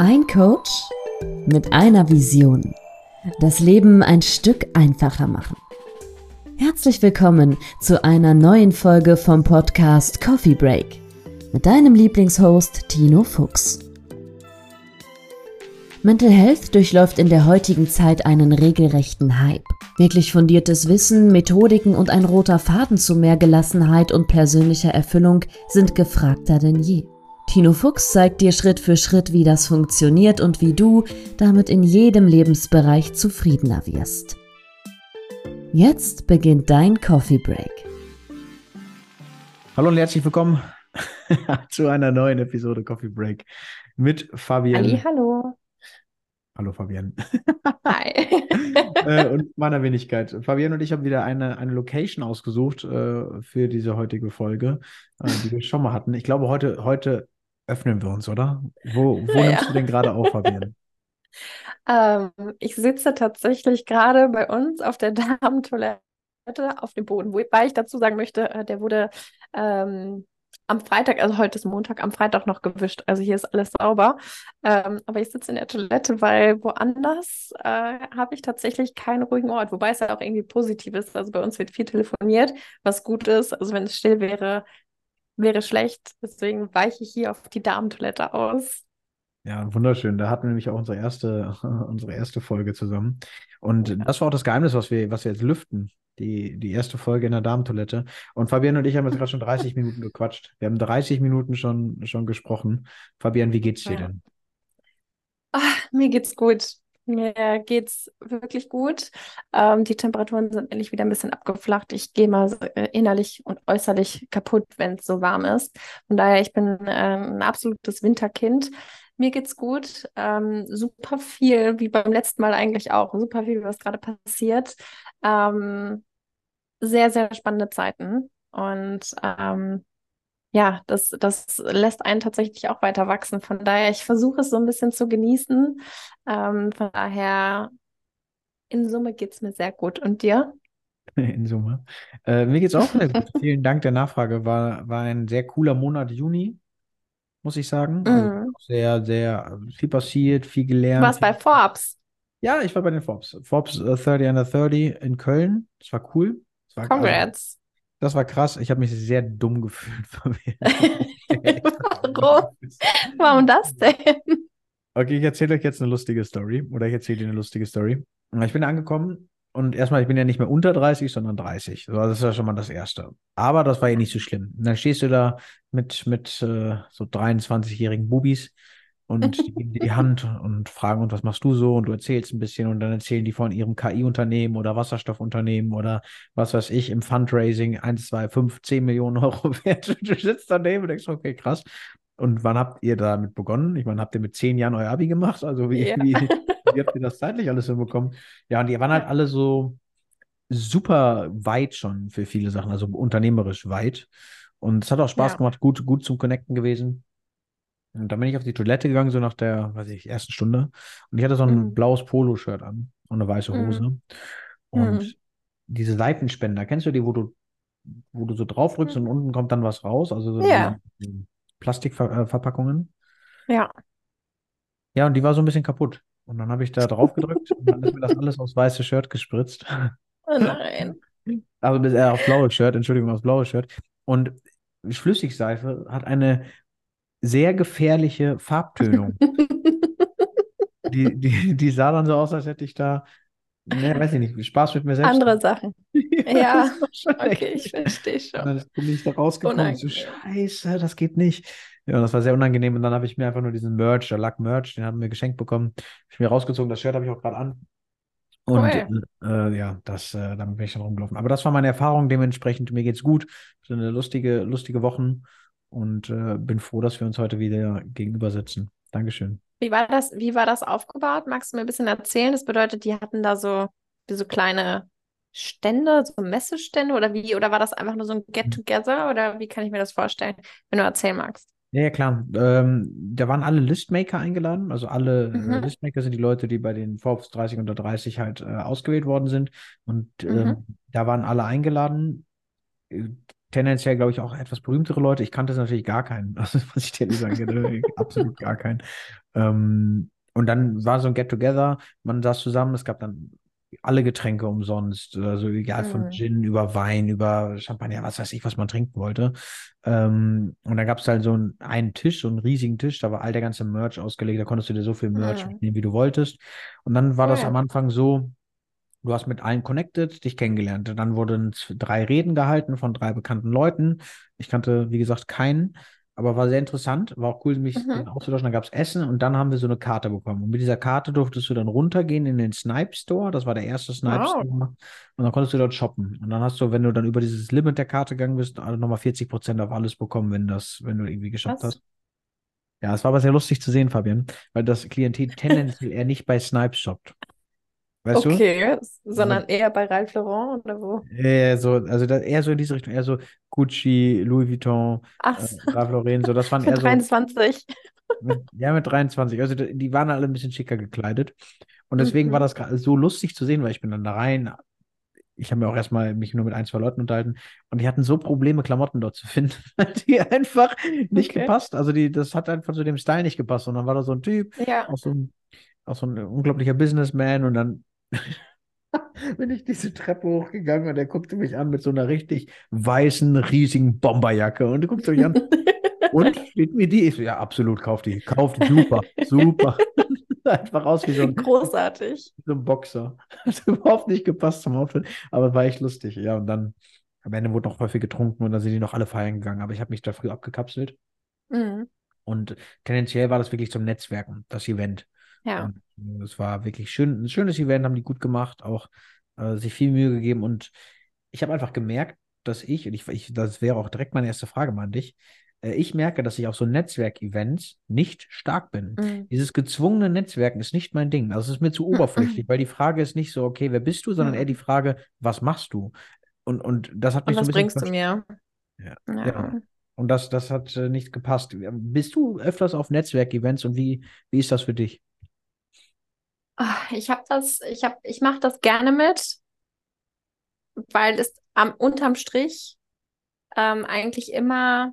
Ein Coach mit einer Vision. Das Leben ein Stück einfacher machen. Herzlich willkommen zu einer neuen Folge vom Podcast Coffee Break mit deinem Lieblingshost Tino Fuchs. Mental Health durchläuft in der heutigen Zeit einen regelrechten Hype. Wirklich fundiertes Wissen, Methodiken und ein roter Faden zu mehr Gelassenheit und persönlicher Erfüllung sind gefragter denn je. Tino Fuchs zeigt dir Schritt für Schritt, wie das funktioniert und wie du damit in jedem Lebensbereich zufriedener wirst. Jetzt beginnt dein Coffee Break. Hallo und herzlich willkommen zu einer neuen Episode Coffee Break mit Fabian. Ali, hallo. Hallo Fabian. Hi. äh, und meiner Wenigkeit. Fabian und ich haben wieder eine, eine Location ausgesucht äh, für diese heutige Folge, äh, die wir schon mal hatten. Ich glaube, heute, heute öffnen wir uns, oder? Wo, wo Ja. nimmst du denn gerade auf, Fabian? Ähm, ich sitze tatsächlich gerade bei uns auf der Damentoilette auf dem Boden, wobei ich dazu sagen möchte, äh, der wurde ähm, am Freitag, also heute ist Montag, am Freitag noch gewischt. Also hier ist alles sauber. Ähm, aber ich sitze in der Toilette, weil woanders äh, habe ich tatsächlich keinen ruhigen Ort, wobei es ja auch irgendwie positiv ist. Also bei uns wird viel telefoniert, was gut ist. Also wenn es still wäre, wäre schlecht. Deswegen weiche ich hier auf die Damentoilette aus. Ja, wunderschön. Da hatten wir nämlich auch unsere erste, unsere erste Folge zusammen. Und das war auch das Geheimnis, was wir, was wir jetzt lüften. Die, die erste Folge in der Damentoilette. Und Fabian und ich haben jetzt gerade schon 30 Minuten gequatscht. Wir haben 30 Minuten schon, schon gesprochen. Fabian, wie geht's dir Ja. denn? Ah, mir geht's gut. Mir geht's wirklich gut. Ähm, die Temperaturen sind endlich wieder ein bisschen abgeflacht. Ich gehe mal so, äh, innerlich und äußerlich kaputt, wenn es so warm ist. Von daher, ich bin ähm, ein absolutes Winterkind. Mir geht's gut. Ähm, super viel, wie beim letzten Mal eigentlich auch. Super viel, was gerade passiert. Ähm, sehr, sehr spannende Zeiten. Und ähm, ja, das, das lässt einen tatsächlich auch weiter wachsen. Von daher, ich versuche es so ein bisschen zu genießen. Ähm, von daher, in Summe geht es mir sehr gut. Und dir? In Summe. Äh, mir geht's auch sehr gut. Vielen Dank der Nachfrage. War, war ein sehr cooler Monat Juni, muss ich sagen. Also Mhm. sehr, sehr viel passiert, viel Du gelernt. warst bei Forbes. Ja, ich war bei den Forbes. Forbes äh, 30 under 30 in Köln. Das war cool. Das war, also, Congrats. Das war krass. Ich habe mich sehr dumm gefühlt. Warum? Warum das denn? Okay, ich erzähle euch jetzt eine lustige Story. Oder ich erzähle dir eine lustige Story. Ich bin angekommen und erstmal, ich bin ja nicht mehr unter 30, sondern 30. So, das ist ja schon mal das Erste. Aber das war ja nicht so schlimm. Und dann stehst du da mit, mit äh, so 23-jährigen Bubis und die geben dir die Hand und fragen, und was machst du so? Und du erzählst ein bisschen und dann erzählen die von ihrem KI-Unternehmen oder Wasserstoffunternehmen oder was weiß ich, im Fundraising 1, 2, 5, 10 Millionen Euro wert. Du sitzt daneben und denkst, okay, krass. Und wann habt ihr damit begonnen? Ich meine, habt ihr mit zehn Jahren euer Abi gemacht? Also wie, Ja. wie, wie habt ihr das zeitlich alles hinbekommen? Ja, und die waren halt alle so super weit schon für viele Sachen, also unternehmerisch weit. Und es hat auch Spaß Ja. gemacht, gut, gut zum Connecten gewesen. Und dann bin ich auf die Toilette gegangen, so nach der, weiß ich, ersten Stunde. Und ich hatte so ein Mhm. blaues Poloshirt an und eine weiße Mhm. Hose. Und Mhm. diese Seitenspender, kennst du die, wo du, wo du so drauf drückst und unten kommt dann was raus? Also so Ja. Plastikverpackungen. Ja. Ja, und die war so ein bisschen kaputt. Und dann habe ich da drauf gedrückt und dann ist mir das alles aufs weiße Shirt gespritzt. Oh nein. Also äh, aufs blaue Shirt, Entschuldigung, aufs blaue Shirt. Und Flüssigseife hat eine sehr gefährliche Farbtönung. Die, die, die sah dann so aus, als hätte ich da, ne, weiß ich nicht, Spaß mit mir selbst. Andere Sachen. Ja, Okay, ich verstehe Und schon. dann bin ich da rausgekommen und so, Unangenehm. Scheiße, das geht nicht. Ja, und das war sehr unangenehm. Und dann habe ich mir einfach nur diesen Merch, der Lack Merch, den haben wir geschenkt bekommen, habe ich mir rausgezogen. Das Shirt habe ich auch gerade an. Und Cool. äh, ja, das, äh, damit bin ich dann rumgelaufen. Aber das war meine Erfahrung. Dementsprechend, mir geht's gut. Es sind lustige, lustige Wochen und äh, bin froh, dass wir uns heute wieder gegenüber sitzen. Dankeschön. Wie war das, wie war das aufgebaut? Magst du mir ein bisschen erzählen? Das bedeutet, die hatten da so, so kleine Stände, so Messestände oder wie? Oder war das einfach nur so ein Get-Together? Oder wie kann ich mir das vorstellen, wenn du erzählen magst? Ja, ja, klar. Ähm, da waren alle Listmaker eingeladen. Also alle äh, Mhm. Listmaker sind die Leute, die bei den Forbes 30 unter 30 halt äh, ausgewählt worden sind. Und Mhm. ähm, da waren alle eingeladen. Tendenziell, glaube ich, auch etwas berühmtere Leute. Ich kannte natürlich gar keinen. Also, muss ich dir sagen, absolut gar keinen. Ähm, und dann war so ein Get-Together, man saß zusammen, es gab dann alle Getränke umsonst, also egal von Mhm. Gin über Wein, über Champagner, was weiß ich, was man trinken wollte. Ähm, und dann gab es halt so einen, einen Tisch, so einen riesigen Tisch, da war all der ganze Merch ausgelegt, da konntest du dir so viel Merch Mhm. mitnehmen, wie du wolltest. Und dann war das Cool. am Anfang so, du hast mit allen connected, dich kennengelernt. Dann wurden drei Reden gehalten von drei bekannten Leuten. Ich kannte, wie gesagt, keinen, aber war sehr interessant, war auch cool, mich Mhm. auszutauschen. Dann gab es Essen und dann haben wir so eine Karte bekommen. Und mit dieser Karte durftest du dann runtergehen in den Snipe Store. Das war der erste Snipe Wow. Store. Und dann konntest du dort shoppen. Und dann hast du, wenn du dann über dieses Limit der Karte gegangen bist, also nochmal 40% auf alles bekommen, wenn das, wenn du irgendwie geshoppt Krass. hast. Ja, es war aber sehr lustig zu sehen, Fabian, weil das Klientel tendenziell eher nicht bei Snipe shoppt. Weißt du? Okay, sondern eher bei Ralph Lauren oder wo? Eher so, also da, eher so in diese Richtung, eher so Gucci, Louis Vuitton, Ach, äh, Ralph Lauren, so, das waren eher mit so, 23. mit, ja, mit 23, also die waren alle ein bisschen schicker gekleidet. Und deswegen war Mhm. das gra- so lustig zu sehen, weil ich bin dann da rein. Ich habe mir auch erstmal mich nur mit ein, zwei Leuten unterhalten und die hatten so Probleme, Klamotten dort zu finden, die einfach nicht Okay. gepasst. Also die, das hat einfach zu dem Style nicht gepasst. Und dann war da so ein Typ, Ja. auch so ein, auch so ein unglaublicher Businessman und dann bin ich diese Treppe hochgegangen und er guckte mich an mit so einer richtig weißen, riesigen Bomberjacke und er guckte mich an. Und steht mir die? Ich so, ja, absolut, kauf die. Kauf die, super, super. Einfach aus wie so ein, Großartig. so ein Boxer. Hat überhaupt nicht gepasst zum Outfit, aber war echt lustig. Ja, und dann am Ende wurde noch häufig getrunken und dann sind die noch alle feiern gegangen, aber ich habe mich da früh abgekapselt Mhm. und tendenziell war das wirklich zum Netzwerken, das Event. Ja. Und es war wirklich schön, ein schönes Event, haben die gut gemacht, auch äh, sich viel Mühe gegeben. Und ich habe einfach gemerkt, dass ich, und ich, ich, das wäre auch direkt meine erste Frage mal an dich, äh, ich merke, dass ich auf so Netzwerkevents nicht stark bin. Mhm. Dieses gezwungene Netzwerken ist nicht mein Ding. Also es ist mir zu oberflächlich, weil die Frage ist nicht so, okay, wer bist du, sondern eher die Frage, was machst du? Und, und das hat Und mich so ein was bisschen bringst du mir? Ja, Ja. genau. Und das, das hat äh, nicht gepasst. Bist du öfters auf Netzwerkevents und wie, wie ist das für dich? Ah, Ich habe das, ich habe, ich mache das gerne mit, weil es am unterm Strich ähm, eigentlich immer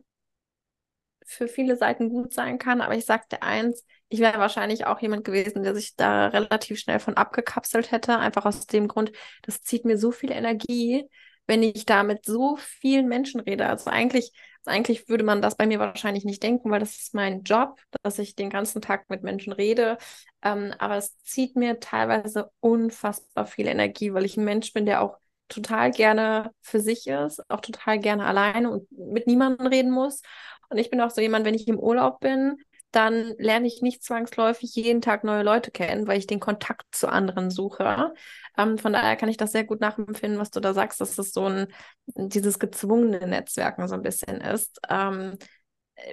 für viele Seiten gut sein kann. Aber ich sagte eins, ich wäre wahrscheinlich auch jemand gewesen, der sich da relativ schnell von abgekapselt hätte, einfach aus dem Grund, das zieht mir so viel Energie, wenn ich da mit so vielen Menschen rede. Also eigentlich, eigentlich würde man das bei mir wahrscheinlich nicht denken, weil das ist mein Job, dass ich den ganzen Tag mit Menschen rede. Ähm, aber es zieht mir teilweise unfassbar viel Energie, weil ich ein Mensch bin, der auch total gerne für sich ist, auch total gerne alleine und mit niemandem reden muss. Und ich bin auch so jemand, wenn ich im Urlaub bin, dann lerne ich nicht zwangsläufig jeden Tag neue Leute kennen, weil ich den Kontakt zu anderen suche. Ähm, von daher kann ich das sehr gut nachempfinden, was du da sagst, dass das so ein, dieses gezwungene Netzwerken so ein bisschen ist. Ähm,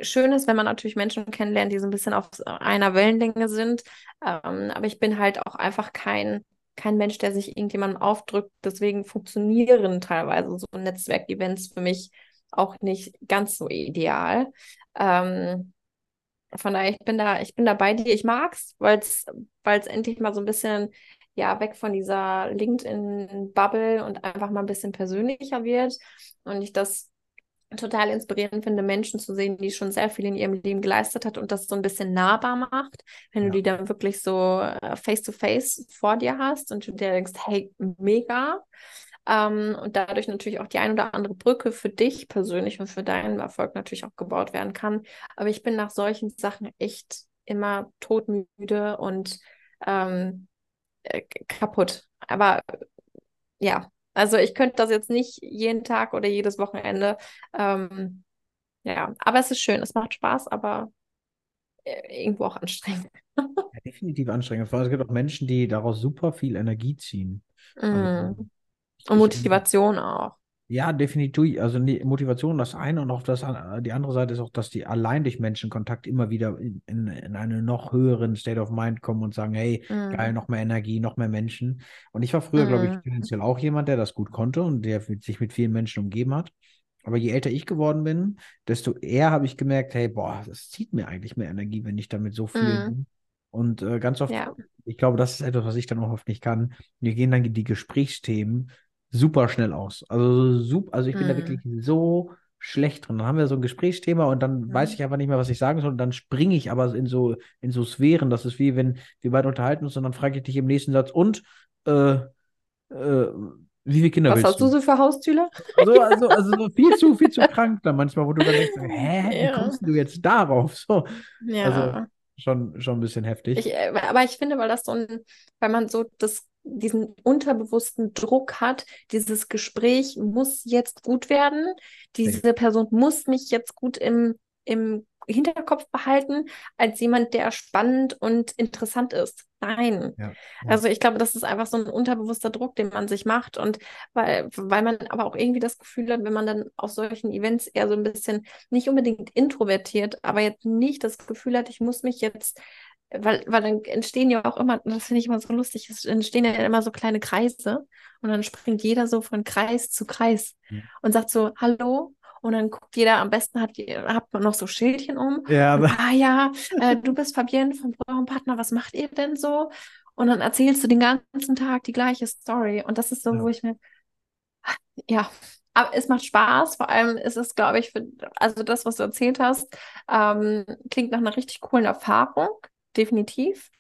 schön ist, wenn man natürlich Menschen kennenlernt, die so ein bisschen auf einer Wellenlänge sind. Ähm, aber ich bin halt auch einfach kein, kein Mensch, der sich irgendjemandem aufdrückt. Deswegen funktionieren teilweise so Netzwerkevents für mich auch nicht ganz so ideal. Ähm, von daher, ich bin da, ich bin da bei dir. Ich mag's, weil es, weil es endlich mal so ein bisschen, ja, weg von dieser LinkedIn-Bubble und einfach mal ein bisschen persönlicher wird. Und ich das total inspirierend finde, Menschen zu sehen, die schon sehr viel in ihrem Leben geleistet hat und das so ein bisschen nahbar macht, wenn Ja. du die dann wirklich so äh, face-to-face vor dir hast und du dir denkst, hey, mega. Ähm, und dadurch natürlich auch die ein oder andere Brücke für dich persönlich und für deinen Erfolg natürlich auch gebaut werden kann. Aber ich bin nach solchen Sachen echt immer todmüde und ähm, äh, kaputt. Aber ja, also ich könnte das jetzt nicht jeden Tag oder jedes Wochenende. Ähm, ja, aber es ist schön, es macht Spaß, aber äh, irgendwo auch anstrengend. Ja, definitiv anstrengend. Vor allem, Es gibt auch Menschen, die daraus super viel Energie ziehen. Also, Mm. ich- Und ich- Motivation auch. Ja, definitiv. Also die Motivation das eine und auch das die andere Seite ist auch, dass die allein durch Menschenkontakt immer wieder in, in, in einen noch höheren State of Mind kommen und sagen, hey, geil, Mm. noch mehr Energie, noch mehr Menschen. Und ich war früher, glaube ich, Mm. tendenziell auch jemand, der das gut konnte und der sich mit vielen Menschen umgeben hat. Aber je älter ich geworden bin, desto eher habe ich gemerkt, hey, boah, das zieht mir eigentlich mehr Energie, wenn ich damit so viel Mm. bin. Und äh, ganz oft, Ja. ich glaube, das ist etwas, was ich dann auch oft nicht kann. Mir gehen dann die Gesprächsthemen super schnell aus. Also, super, also ich bin da Mhm. wirklich so schlecht drin. Dann haben wir so ein Gesprächsthema und dann weiß Mhm. ich einfach nicht mehr, was ich sagen soll. Und dann springe ich aber in so, in so Sphären. Das ist wie wenn wir beide unterhalten uns und dann frage ich dich im nächsten Satz, und äh, äh, wie viele Kinder Was willst hast du so für Haustücher? So, also, also so viel zu, viel zu krank dann manchmal, wo du dann denkst, hä, wie Ja. kommst du jetzt darauf? So, Ja. also schon, schon ein bisschen heftig. Ich, äh, aber ich finde, weil das so ein, weil man so das, diesen unterbewussten Druck hat, dieses Gespräch muss jetzt gut werden, diese Person muss mich jetzt gut im, im Hinterkopf behalten, als jemand, der spannend und interessant ist. Nein. Ja, ja. Also ich glaube, das ist einfach so ein unterbewusster Druck, den man sich macht. Und weil, weil man aber auch irgendwie das Gefühl hat, wenn man dann auf solchen Events eher so ein bisschen nicht unbedingt introvertiert, aber jetzt nicht das Gefühl hat, ich muss mich jetzt weil, weil dann entstehen ja auch immer, das finde ich immer so lustig, es entstehen ja immer so kleine Kreise und dann springt jeder so von Kreis zu Kreis Mhm. und sagt so, hallo. Und dann guckt jeder, am besten hat, hat man noch so Schildchen um. Ja, aber- ah ja, äh, du bist Fabienne von eurem Partner, was macht ihr denn so? Und dann erzählst du den ganzen Tag die gleiche Story. Und das ist so, Ja. wo ich mir, ja, aber es macht Spaß. Vor allem ist es, glaube ich, für, also das, was du erzählt hast, ähm, klingt nach einer richtig coolen Erfahrung, definitiv.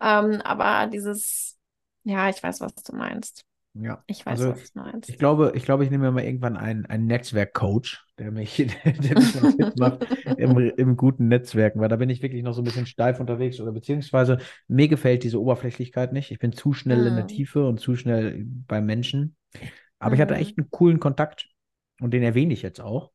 Ähm, aber dieses, ja, ich weiß, was du meinst. Ja. Ich weiß, Also, was du meinst. Ich glaube, ich glaube, ich nehme mir mal irgendwann einen, einen Netzwerkcoach, der mich, der mich fit macht im, im guten Netzwerken, weil da bin ich wirklich noch so ein bisschen steif unterwegs oder beziehungsweise mir gefällt diese Oberflächlichkeit nicht. Ich bin zu schnell in der Mhm. Tiefe und zu schnell beim Menschen. Aber ich hatte Mhm. echt einen coolen Kontakt und den erwähne ich jetzt auch.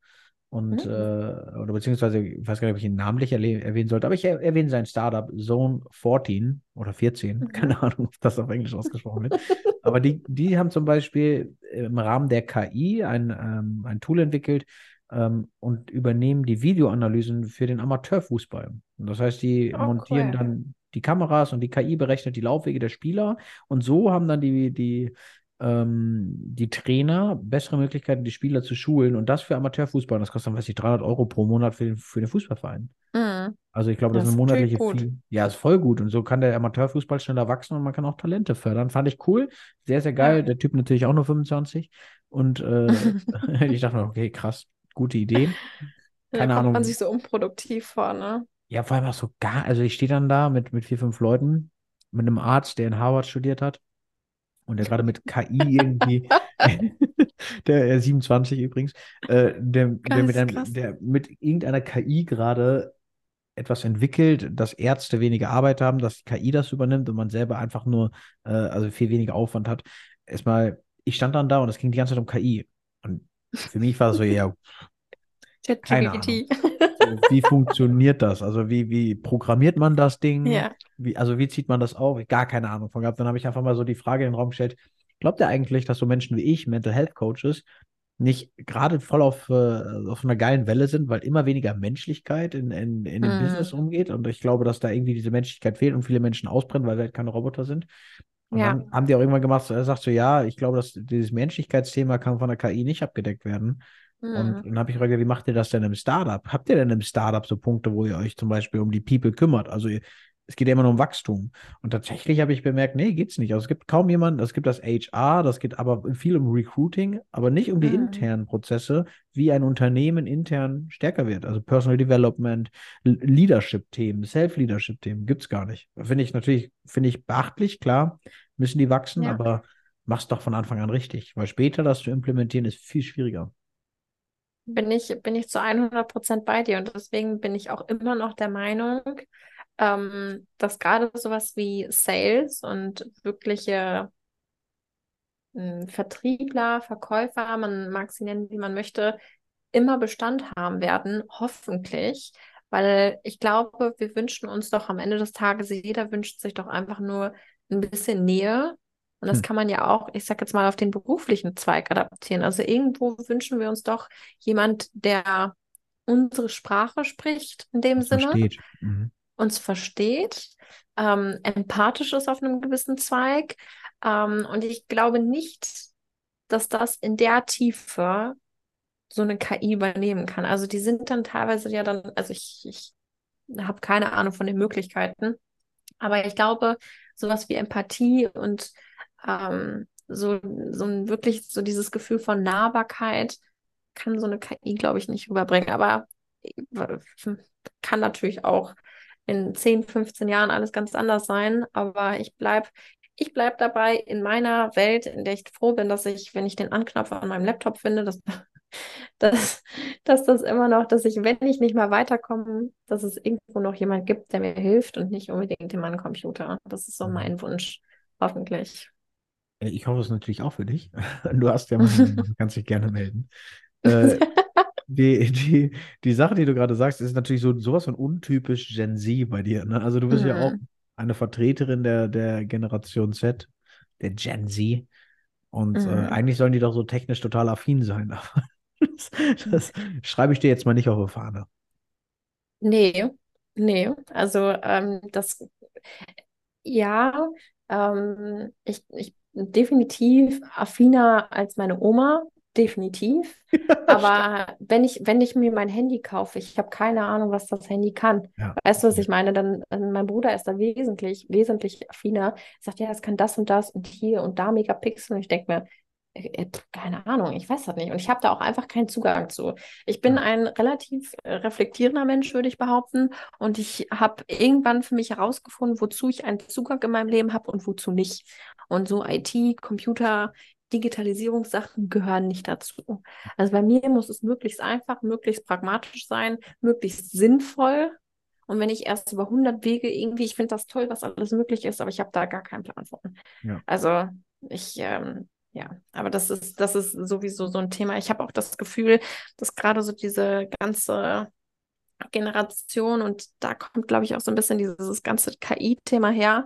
Und, Mhm. äh, oder beziehungsweise, ich weiß gar nicht, ob ich ihn namentlich erwähnen sollte, aber ich er erwähne sein Startup Zone 14 oder 14, Mhm. keine Ahnung, ob das auf Englisch ausgesprochen wird. Aber die, die haben zum Beispiel im Rahmen der KI ein, ähm, ein Tool entwickelt ähm, und übernehmen die Videoanalysen für den Amateurfußball. Und das heißt, die Oh, montieren cool. dann die Kameras und die KI berechnet die Laufwege der Spieler und so haben dann die, die, ähm, die Trainer bessere Möglichkeiten, die Spieler zu schulen und das für Amateurfußball. Und das kostet dann, weiß ich, 300 Euro pro Monat für den, für den Fußballverein. Mhm. Also ich glaube, das Das ist eine monatliche gut. Ja, ist voll gut. Und so kann der Amateurfußball schneller wachsen und man kann auch Talente fördern. Fand ich cool. Sehr, sehr geil. Ja. Der Typ natürlich auch nur 25. Und äh, ich dachte mir, okay, krass, gute Idee. Keine kommt Ahnung. man sich so unproduktiv vor, ne? Ja, vor allem auch so gar, also ich stehe dann da mit, mit vier, fünf Leuten, mit einem Arzt, der in Harvard studiert hat und der gerade mit KI irgendwie, der er 27 übrigens, äh, der, der, mit einem, der mit irgendeiner KI gerade etwas entwickelt, dass Ärzte weniger Arbeit haben, dass die KI das übernimmt und man selber einfach nur, äh, also viel weniger Aufwand hat. Erstmal, ich stand dann da und es ging die ganze Zeit um KI. Und für mich war es so, ja, Keine ChatGPT. Wie funktioniert das? Also wie, wie programmiert man das Ding? Ja. Wie, also wie zieht man das auf? Gar keine Ahnung von gehabt. Dann habe ich einfach mal so die Frage in den Raum gestellt, glaubt ihr eigentlich, dass so Menschen wie ich, Mental Health Coaches, nicht gerade voll auf, äh, auf einer geilen Welle sind, weil immer weniger Menschlichkeit in, in, in dem Mhm. Business umgeht und ich glaube, dass da irgendwie diese Menschlichkeit fehlt und viele Menschen ausbrennen, weil wir halt keine Roboter sind. Und Ja. dann haben die auch irgendwann gemacht, er sagt so, ja, ich glaube, dass dieses Menschlichkeitsthema kann von der KI nicht abgedeckt werden. Und Mhm. dann habe ich gefragt, wie macht ihr das denn im Startup? Habt ihr denn im Startup so Punkte, wo ihr euch zum Beispiel um die People kümmert? Also ihr, es geht ja immer nur um Wachstum. Und tatsächlich habe ich bemerkt, nee, geht's nicht. Also es gibt kaum jemanden, es gibt das HR, das geht aber viel um Recruiting, aber nicht um die Mhm. internen Prozesse, wie ein Unternehmen intern stärker wird. Also Personal Development, Leadership-Themen, Self-Leadership-Themen gibt's gar nicht. Finde ich natürlich, finde ich beachtlich, klar, müssen die wachsen, Ja. aber mach's doch von Anfang an richtig, weil später das zu implementieren ist viel schwieriger. Bin ich, bin ich zu 100 Prozent bei dir und deswegen bin ich auch immer noch der Meinung, ähm, dass gerade sowas wie Sales und wirkliche mh, Vertriebler, Verkäufer, man mag sie nennen, wie man möchte, immer Bestand haben werden, hoffentlich, weil ich glaube, wir wünschen uns doch am Ende des Tages, jeder wünscht sich doch einfach nur ein bisschen Nähe. Und das Hm. kann man ja auch, ich sag jetzt mal, auf den beruflichen Zweig adaptieren. Also irgendwo wünschen wir uns doch jemand, der unsere Sprache spricht, in dem Das Sinne versteht. Mhm. uns versteht, ähm, empathisch ist auf einem gewissen Zweig. Ähm, und ich glaube nicht, dass das in der Tiefe so eine KI übernehmen kann. Also die sind dann teilweise ja dann, also ich, ich habe keine Ahnung von den Möglichkeiten, aber ich glaube, sowas wie Empathie und ähm, so, so ein wirklich so dieses Gefühl von Nahbarkeit kann so eine KI, glaube ich, nicht rüberbringen. Aber äh, kann natürlich auch in 10, 15 Jahren alles ganz anders sein. Aber ich bleibe ich bleib dabei in meiner Welt, in der ich froh bin, dass ich, wenn ich den Anknopf an meinem Laptop finde, dass, dass, dass das immer noch, dass ich, wenn ich nicht mal weiterkomme, dass es irgendwo noch jemand gibt, der mir hilft und nicht unbedingt in meinem Computer. Das ist so mhm. mein Wunsch, hoffentlich. Äh, ich hoffe es natürlich auch für dich. Du hast ja, du kannst dich gerne melden. Äh, die, die, die Sache, die du gerade sagst, ist natürlich so sowas von untypisch Gen Z bei dir. Ne? Also du bist mhm. ja auch mhm. eine Vertreterin der, der Generation Z, der Gen Z. Und äh, mhm. äh, eigentlich sollen die doch so technisch total affin sein. Aber das, das schreibe ich dir jetzt mal nicht auf die Fahne. Nee, nee. Also ähm, das, ja, ähm, ich, ich definitiv affiner als meine Oma definitiv. Aber wenn ich, wenn ich mir mein Handy kaufe, ich habe keine Ahnung, was das Handy kann. Ja. Weißt du, was ich meine? Dann, dann, mein Bruder ist da wesentlich, wesentlich affiner. Sagt, ja, es kann das und das und hier und da Megapixel. Und ich denke mir, äh, äh, keine Ahnung, ich weiß das nicht. Und ich habe da auch einfach keinen Zugang zu. Ich bin ein relativ äh, reflektierender Mensch, würde ich behaupten. Und ich habe irgendwann für mich herausgefunden, wozu ich einen Zugang in meinem Leben habe und wozu nicht. Und so IT, Computer, Digitalisierungssachen gehören nicht dazu. Also bei mir muss es möglichst einfach, möglichst pragmatisch sein, möglichst sinnvoll. Und wenn ich erst über 100 Wege irgendwie, ich finde das toll, was alles möglich ist, aber ich habe da gar keinen Plan von. Ja. Also ich, ähm, ja, aber das ist, das ist sowieso so ein Thema. Ich habe auch das Gefühl, dass gerade so diese ganze Generation und da kommt, glaube ich, auch so ein bisschen dieses ganze KI-Thema her,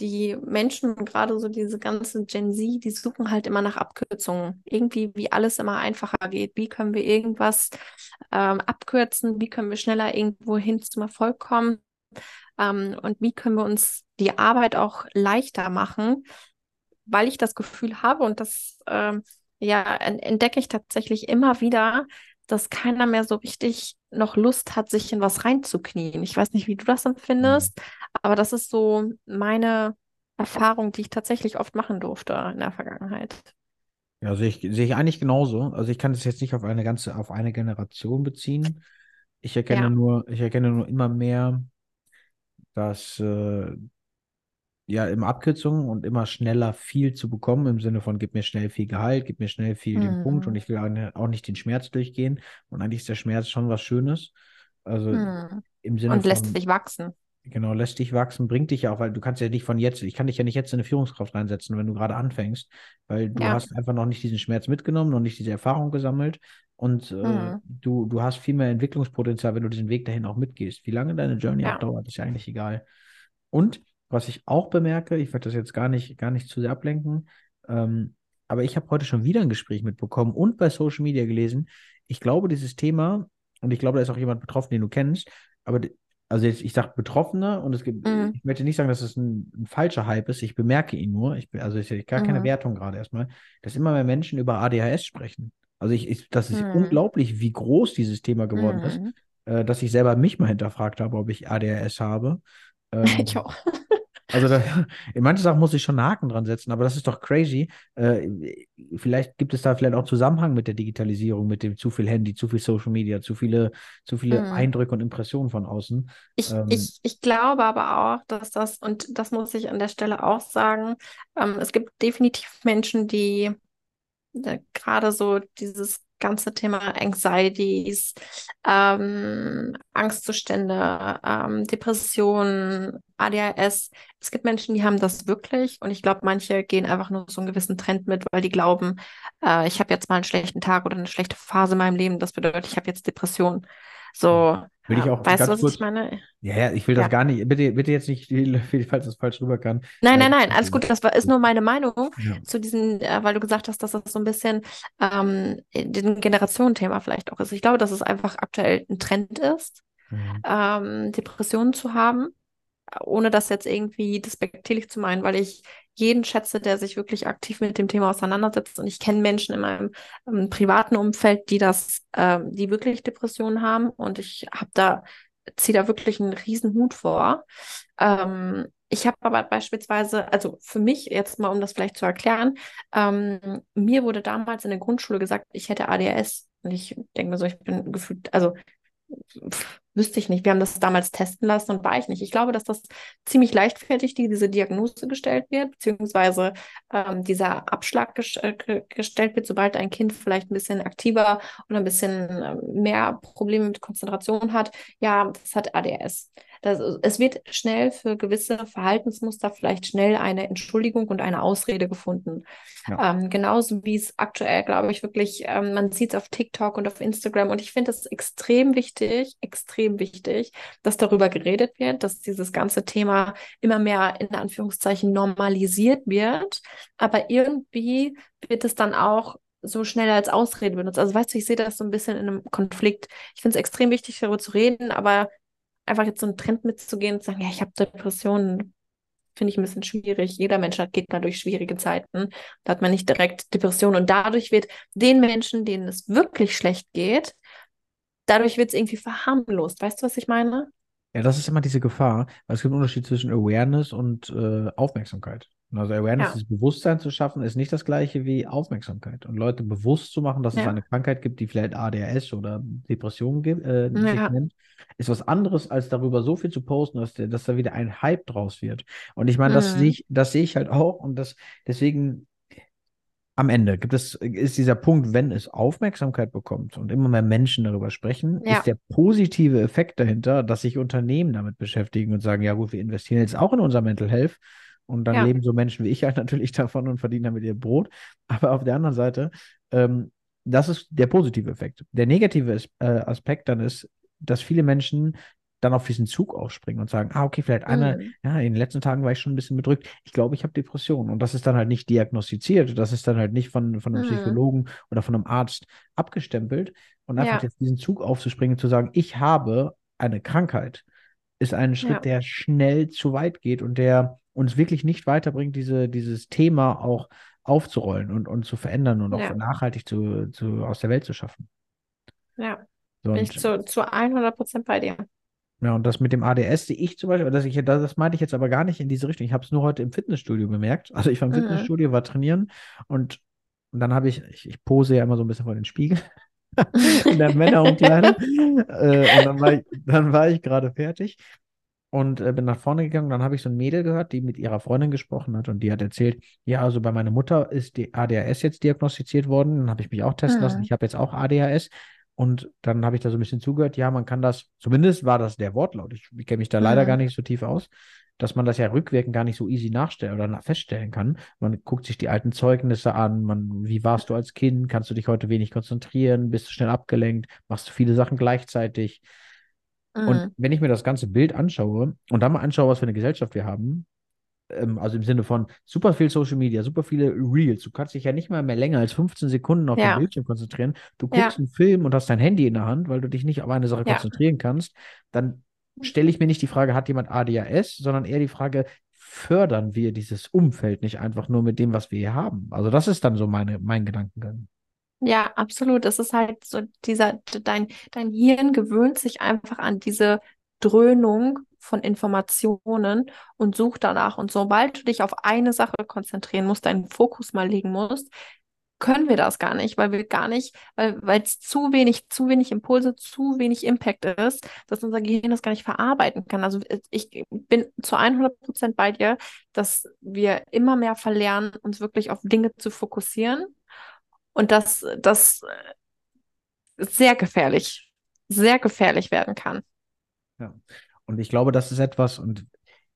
die Menschen, gerade so diese ganzen Gen Z, die suchen halt immer nach Abkürzungen. Irgendwie, wie alles immer einfacher geht. Wie können wir irgendwas ähm, abkürzen? Wie können wir schneller irgendwo hin zum Erfolg kommen? Ähm, und wie können wir uns die Arbeit auch leichter machen? Weil ich das Gefühl habe, und das ähm, ja, entdecke ich tatsächlich immer wieder, dass keiner mehr so richtig noch Lust hat, sich in was reinzuknien. Ich weiß nicht, wie du das empfindest, mhm. aber das ist so meine Erfahrung, die ich tatsächlich oft machen durfte in der Vergangenheit. Ja, sehe ich, sehe ich eigentlich genauso. Also ich kann das jetzt nicht auf eine ganze, auf eine Generation beziehen. Ich erkenne ja. nur, ich erkenne nur immer mehr, dass äh, ja, immer Abkürzungen und immer schneller viel zu bekommen, im Sinne von, gib mir schnell viel Gehalt, gib mir schnell viel mhm. den Punkt und mhm. ich will auch nicht den Schmerz durchgehen. Und eigentlich ist der Schmerz schon was Schönes. Also mhm. im Sinne und von. lässt sich wachsen. Genau, lässt dich wachsen, bringt dich ja auch, weil du kannst ja nicht von jetzt, ich kann dich ja nicht jetzt in eine Führungskraft reinsetzen, wenn du gerade anfängst, weil du ja. hast einfach noch nicht diesen Schmerz mitgenommen, noch nicht diese Erfahrung gesammelt und äh, mhm. du, du hast viel mehr Entwicklungspotenzial, wenn du diesen Weg dahin auch mitgehst. Wie lange deine Journey ja. auch dauert, ist ja eigentlich egal. Und was ich auch bemerke, ich werde das jetzt gar nicht, gar nicht zu sehr ablenken, ähm, aber ich habe heute schon wieder ein Gespräch mitbekommen und bei Social Media gelesen. Ich glaube, dieses Thema, und ich glaube, da ist auch jemand betroffen, den du kennst, aber also jetzt, ich sage Betroffene und es gibt, mhm. ich möchte nicht sagen, dass es ein, ein, falscher Hype ist, ich bemerke ihn nur, ich, also ich gar keine mhm. Wertung gerade erstmal, dass immer mehr Menschen über ADHS sprechen. Also ich, ich das ist mhm. unglaublich, wie groß dieses Thema geworden ist, mhm. äh, dass ich selber mich mal hinterfragt habe, ob ich ADHS habe. Ähm, ich auch. Also da, in manchen Sachen muss ich schon einen Haken dran setzen, aber das ist doch crazy. Äh, vielleicht gibt es da vielleicht auch Zusammenhang mit der Digitalisierung, mit dem zu viel Handy, zu viel Social Media, zu viele, zu viele hm. Eindrücke und Impressionen von außen. Ich, ähm, ich, ich glaube aber auch, dass das, und das muss ich an der Stelle auch sagen, ähm, es gibt definitiv Menschen, die äh, gerade so dieses ganze Thema Anxieties, ähm, Angstzustände, ähm, Depressionen, ADHS. Es gibt Menschen, die haben das wirklich und ich glaube, manche gehen einfach nur so einen gewissen Trend mit, weil die glauben, äh, ich habe jetzt mal einen schlechten Tag oder eine schlechte Phase in meinem Leben. Das bedeutet, ich habe jetzt Depressionen. So, Will ich auch weißt du, was kurz, ich meine? Ja, ja, ich will das gar nicht, bitte, bitte jetzt nicht, falls das falsch rüber kann. Nein, nein, nein, alles gut, das war, ist nur meine Meinung ja. zu diesen, äh, weil du gesagt hast, dass das so ein bisschen ähm, ein Generationenthema vielleicht auch ist. Ich glaube, dass es einfach aktuell ein Trend ist, mhm. ähm, Depressionen zu haben ohne das jetzt irgendwie despektierlich zu meinen, weil ich jeden schätze, der sich wirklich aktiv mit dem Thema auseinandersetzt. Und ich kenne Menschen in meinem ähm, privaten Umfeld, die das, äh, die wirklich Depressionen haben. Und ich habe da ziehe da wirklich einen riesen Hut vor. Ähm, ich habe aber beispielsweise, also für mich jetzt mal, um das vielleicht zu erklären, ähm, mir wurde damals in der Grundschule gesagt, ich hätte ADHS. Und ich denke mir so, ich bin gefühlt, also pff, wüsste ich nicht. Wir haben das damals testen lassen und war ich nicht. Ich glaube, dass das ziemlich leichtfertig diese Diagnose gestellt wird, beziehungsweise ähm, dieser Abschlag ges äh, gestellt wird, sobald ein Kind vielleicht ein bisschen aktiver oder ein bisschen äh, mehr Probleme mit Konzentration hat. Ja, das hat ADS. Das, es wird schnell für gewisse Verhaltensmuster vielleicht schnell eine Entschuldigung und eine Ausrede gefunden. Ja. Ähm, genauso wie es aktuell, glaube ich, wirklich, ähm, man sieht es auf TikTok und auf Instagram und ich finde es extrem wichtig, extrem wichtig, dass darüber geredet wird, dass dieses ganze Thema immer mehr in Anführungszeichen normalisiert wird. Aber irgendwie wird es dann auch so schnell als Ausrede benutzt. Also weißt du, ich sehe das so ein bisschen in einem Konflikt. Ich finde es extrem wichtig, darüber zu reden, aber einfach jetzt so einen Trend mitzugehen und zu sagen, ja, ich habe Depressionen, finde ich ein bisschen schwierig. Jeder Mensch geht da durch schwierige Zeiten. Da hat man nicht direkt Depressionen. Und dadurch wird den Menschen, denen es wirklich schlecht geht, dadurch wird es irgendwie verharmlost. Weißt du, was ich meine? Ja, das ist immer diese Gefahr, weil es gibt einen Unterschied zwischen Awareness und äh, Aufmerksamkeit. Also Awareness, ja. das Bewusstsein zu schaffen, ist nicht das gleiche wie Aufmerksamkeit. Und Leute bewusst zu machen, dass ja. es eine Krankheit gibt, die vielleicht ADHS oder Depressionen gibt, äh, ja. nennt, ist was anderes, als darüber so viel zu posten, dass, dass da wieder ein Hype draus wird. Und ich meine, das mhm. sehe ich, das sehe ich halt auch. Und das deswegen am Ende gibt es, ist dieser Punkt, wenn es Aufmerksamkeit bekommt und immer mehr Menschen darüber sprechen, ja. ist der positive Effekt dahinter, dass sich Unternehmen damit beschäftigen und sagen, ja gut, wir investieren jetzt auch in unser Mental Health und dann ja. leben so Menschen wie ich halt natürlich davon und verdienen damit ihr Brot. Aber auf der anderen Seite, ähm, das ist der positive Effekt. Der negative äh, Aspekt dann ist, dass viele Menschen dann auf diesen Zug aufspringen und sagen, ah, okay, vielleicht einmal, mhm. ja, in den letzten Tagen war ich schon ein bisschen bedrückt. Ich glaube, ich habe Depressionen. Und das ist dann halt nicht diagnostiziert. Das ist dann halt nicht von, von einem mhm. Psychologen oder von einem Arzt abgestempelt. Und einfach ja. jetzt diesen Zug aufzuspringen, zu sagen, ich habe eine Krankheit, ist ein Schritt, ja. der schnell zu weit geht und der uns wirklich nicht weiterbringt, diese, dieses Thema auch aufzurollen und, und zu verändern und ja. auch nachhaltig zu, zu, aus der Welt zu schaffen. Ja, bin ich zu, zu 100 Prozent bei dir. Ja, und das mit dem ADS sehe ich zum Beispiel, das, ich, das meinte ich jetzt aber gar nicht in diese Richtung. Ich habe es nur heute im Fitnessstudio bemerkt. Also ich war im mhm. Fitnessstudio, war trainieren und, und dann habe ich, ich, ich pose ja immer so ein bisschen vor den Spiegel. in der Männerumkleide. äh, und dann war ich, dann war ich gerade fertig und äh, bin nach vorne gegangen. Dann habe ich so ein Mädel gehört, die mit ihrer Freundin gesprochen hat und die hat erzählt, ja, also bei meiner Mutter ist die ADHS jetzt diagnostiziert worden. Dann habe ich mich auch testen mhm. lassen. Ich habe jetzt auch ADHS. Und dann habe ich da so ein bisschen zugehört, ja, man kann das, zumindest war das der Wortlaut, ich, ich kenne mich da mhm. leider gar nicht so tief aus, dass man das ja rückwirkend gar nicht so easy nachstellen oder feststellen kann. Man guckt sich die alten Zeugnisse an, man, wie warst du als Kind, kannst du dich heute wenig konzentrieren, bist du schnell abgelenkt, machst du viele Sachen gleichzeitig. Mhm. Und wenn ich mir das ganze Bild anschaue und dann mal anschaue, was für eine Gesellschaft wir haben, ähm, also im Sinne von super viel Social Media, super viele Reels, du kannst dich ja nicht mal mehr länger als 15 Sekunden auf ja. den Bildschirm konzentrieren. Du guckst ja. einen Film und hast dein Handy in der Hand, weil du dich nicht auf eine Sache ja. konzentrieren kannst, dann stelle ich mir nicht die Frage, hat jemand ADHS, sondern eher die Frage, fördern wir dieses Umfeld nicht einfach nur mit dem, was wir hier haben? Also das ist dann so meine, mein Gedankengang. Ja, absolut. Es ist halt so dieser, dein, dein Hirn gewöhnt sich einfach an diese Dröhnung von Informationen und sucht danach. Und sobald du dich auf eine Sache konzentrieren musst, deinen Fokus mal legen musst, können wir das gar nicht, weil wir gar nicht, weil weil es zu wenig, zu wenig Impulse, zu wenig Impact ist, dass unser Gehirn das gar nicht verarbeiten kann. Also äh, ich bin zu 100 Prozent bei dir, dass wir immer mehr verlernen, uns wirklich auf Dinge zu fokussieren und dass das äh, sehr gefährlich, sehr gefährlich werden kann. Ja, und ich glaube, das ist etwas, und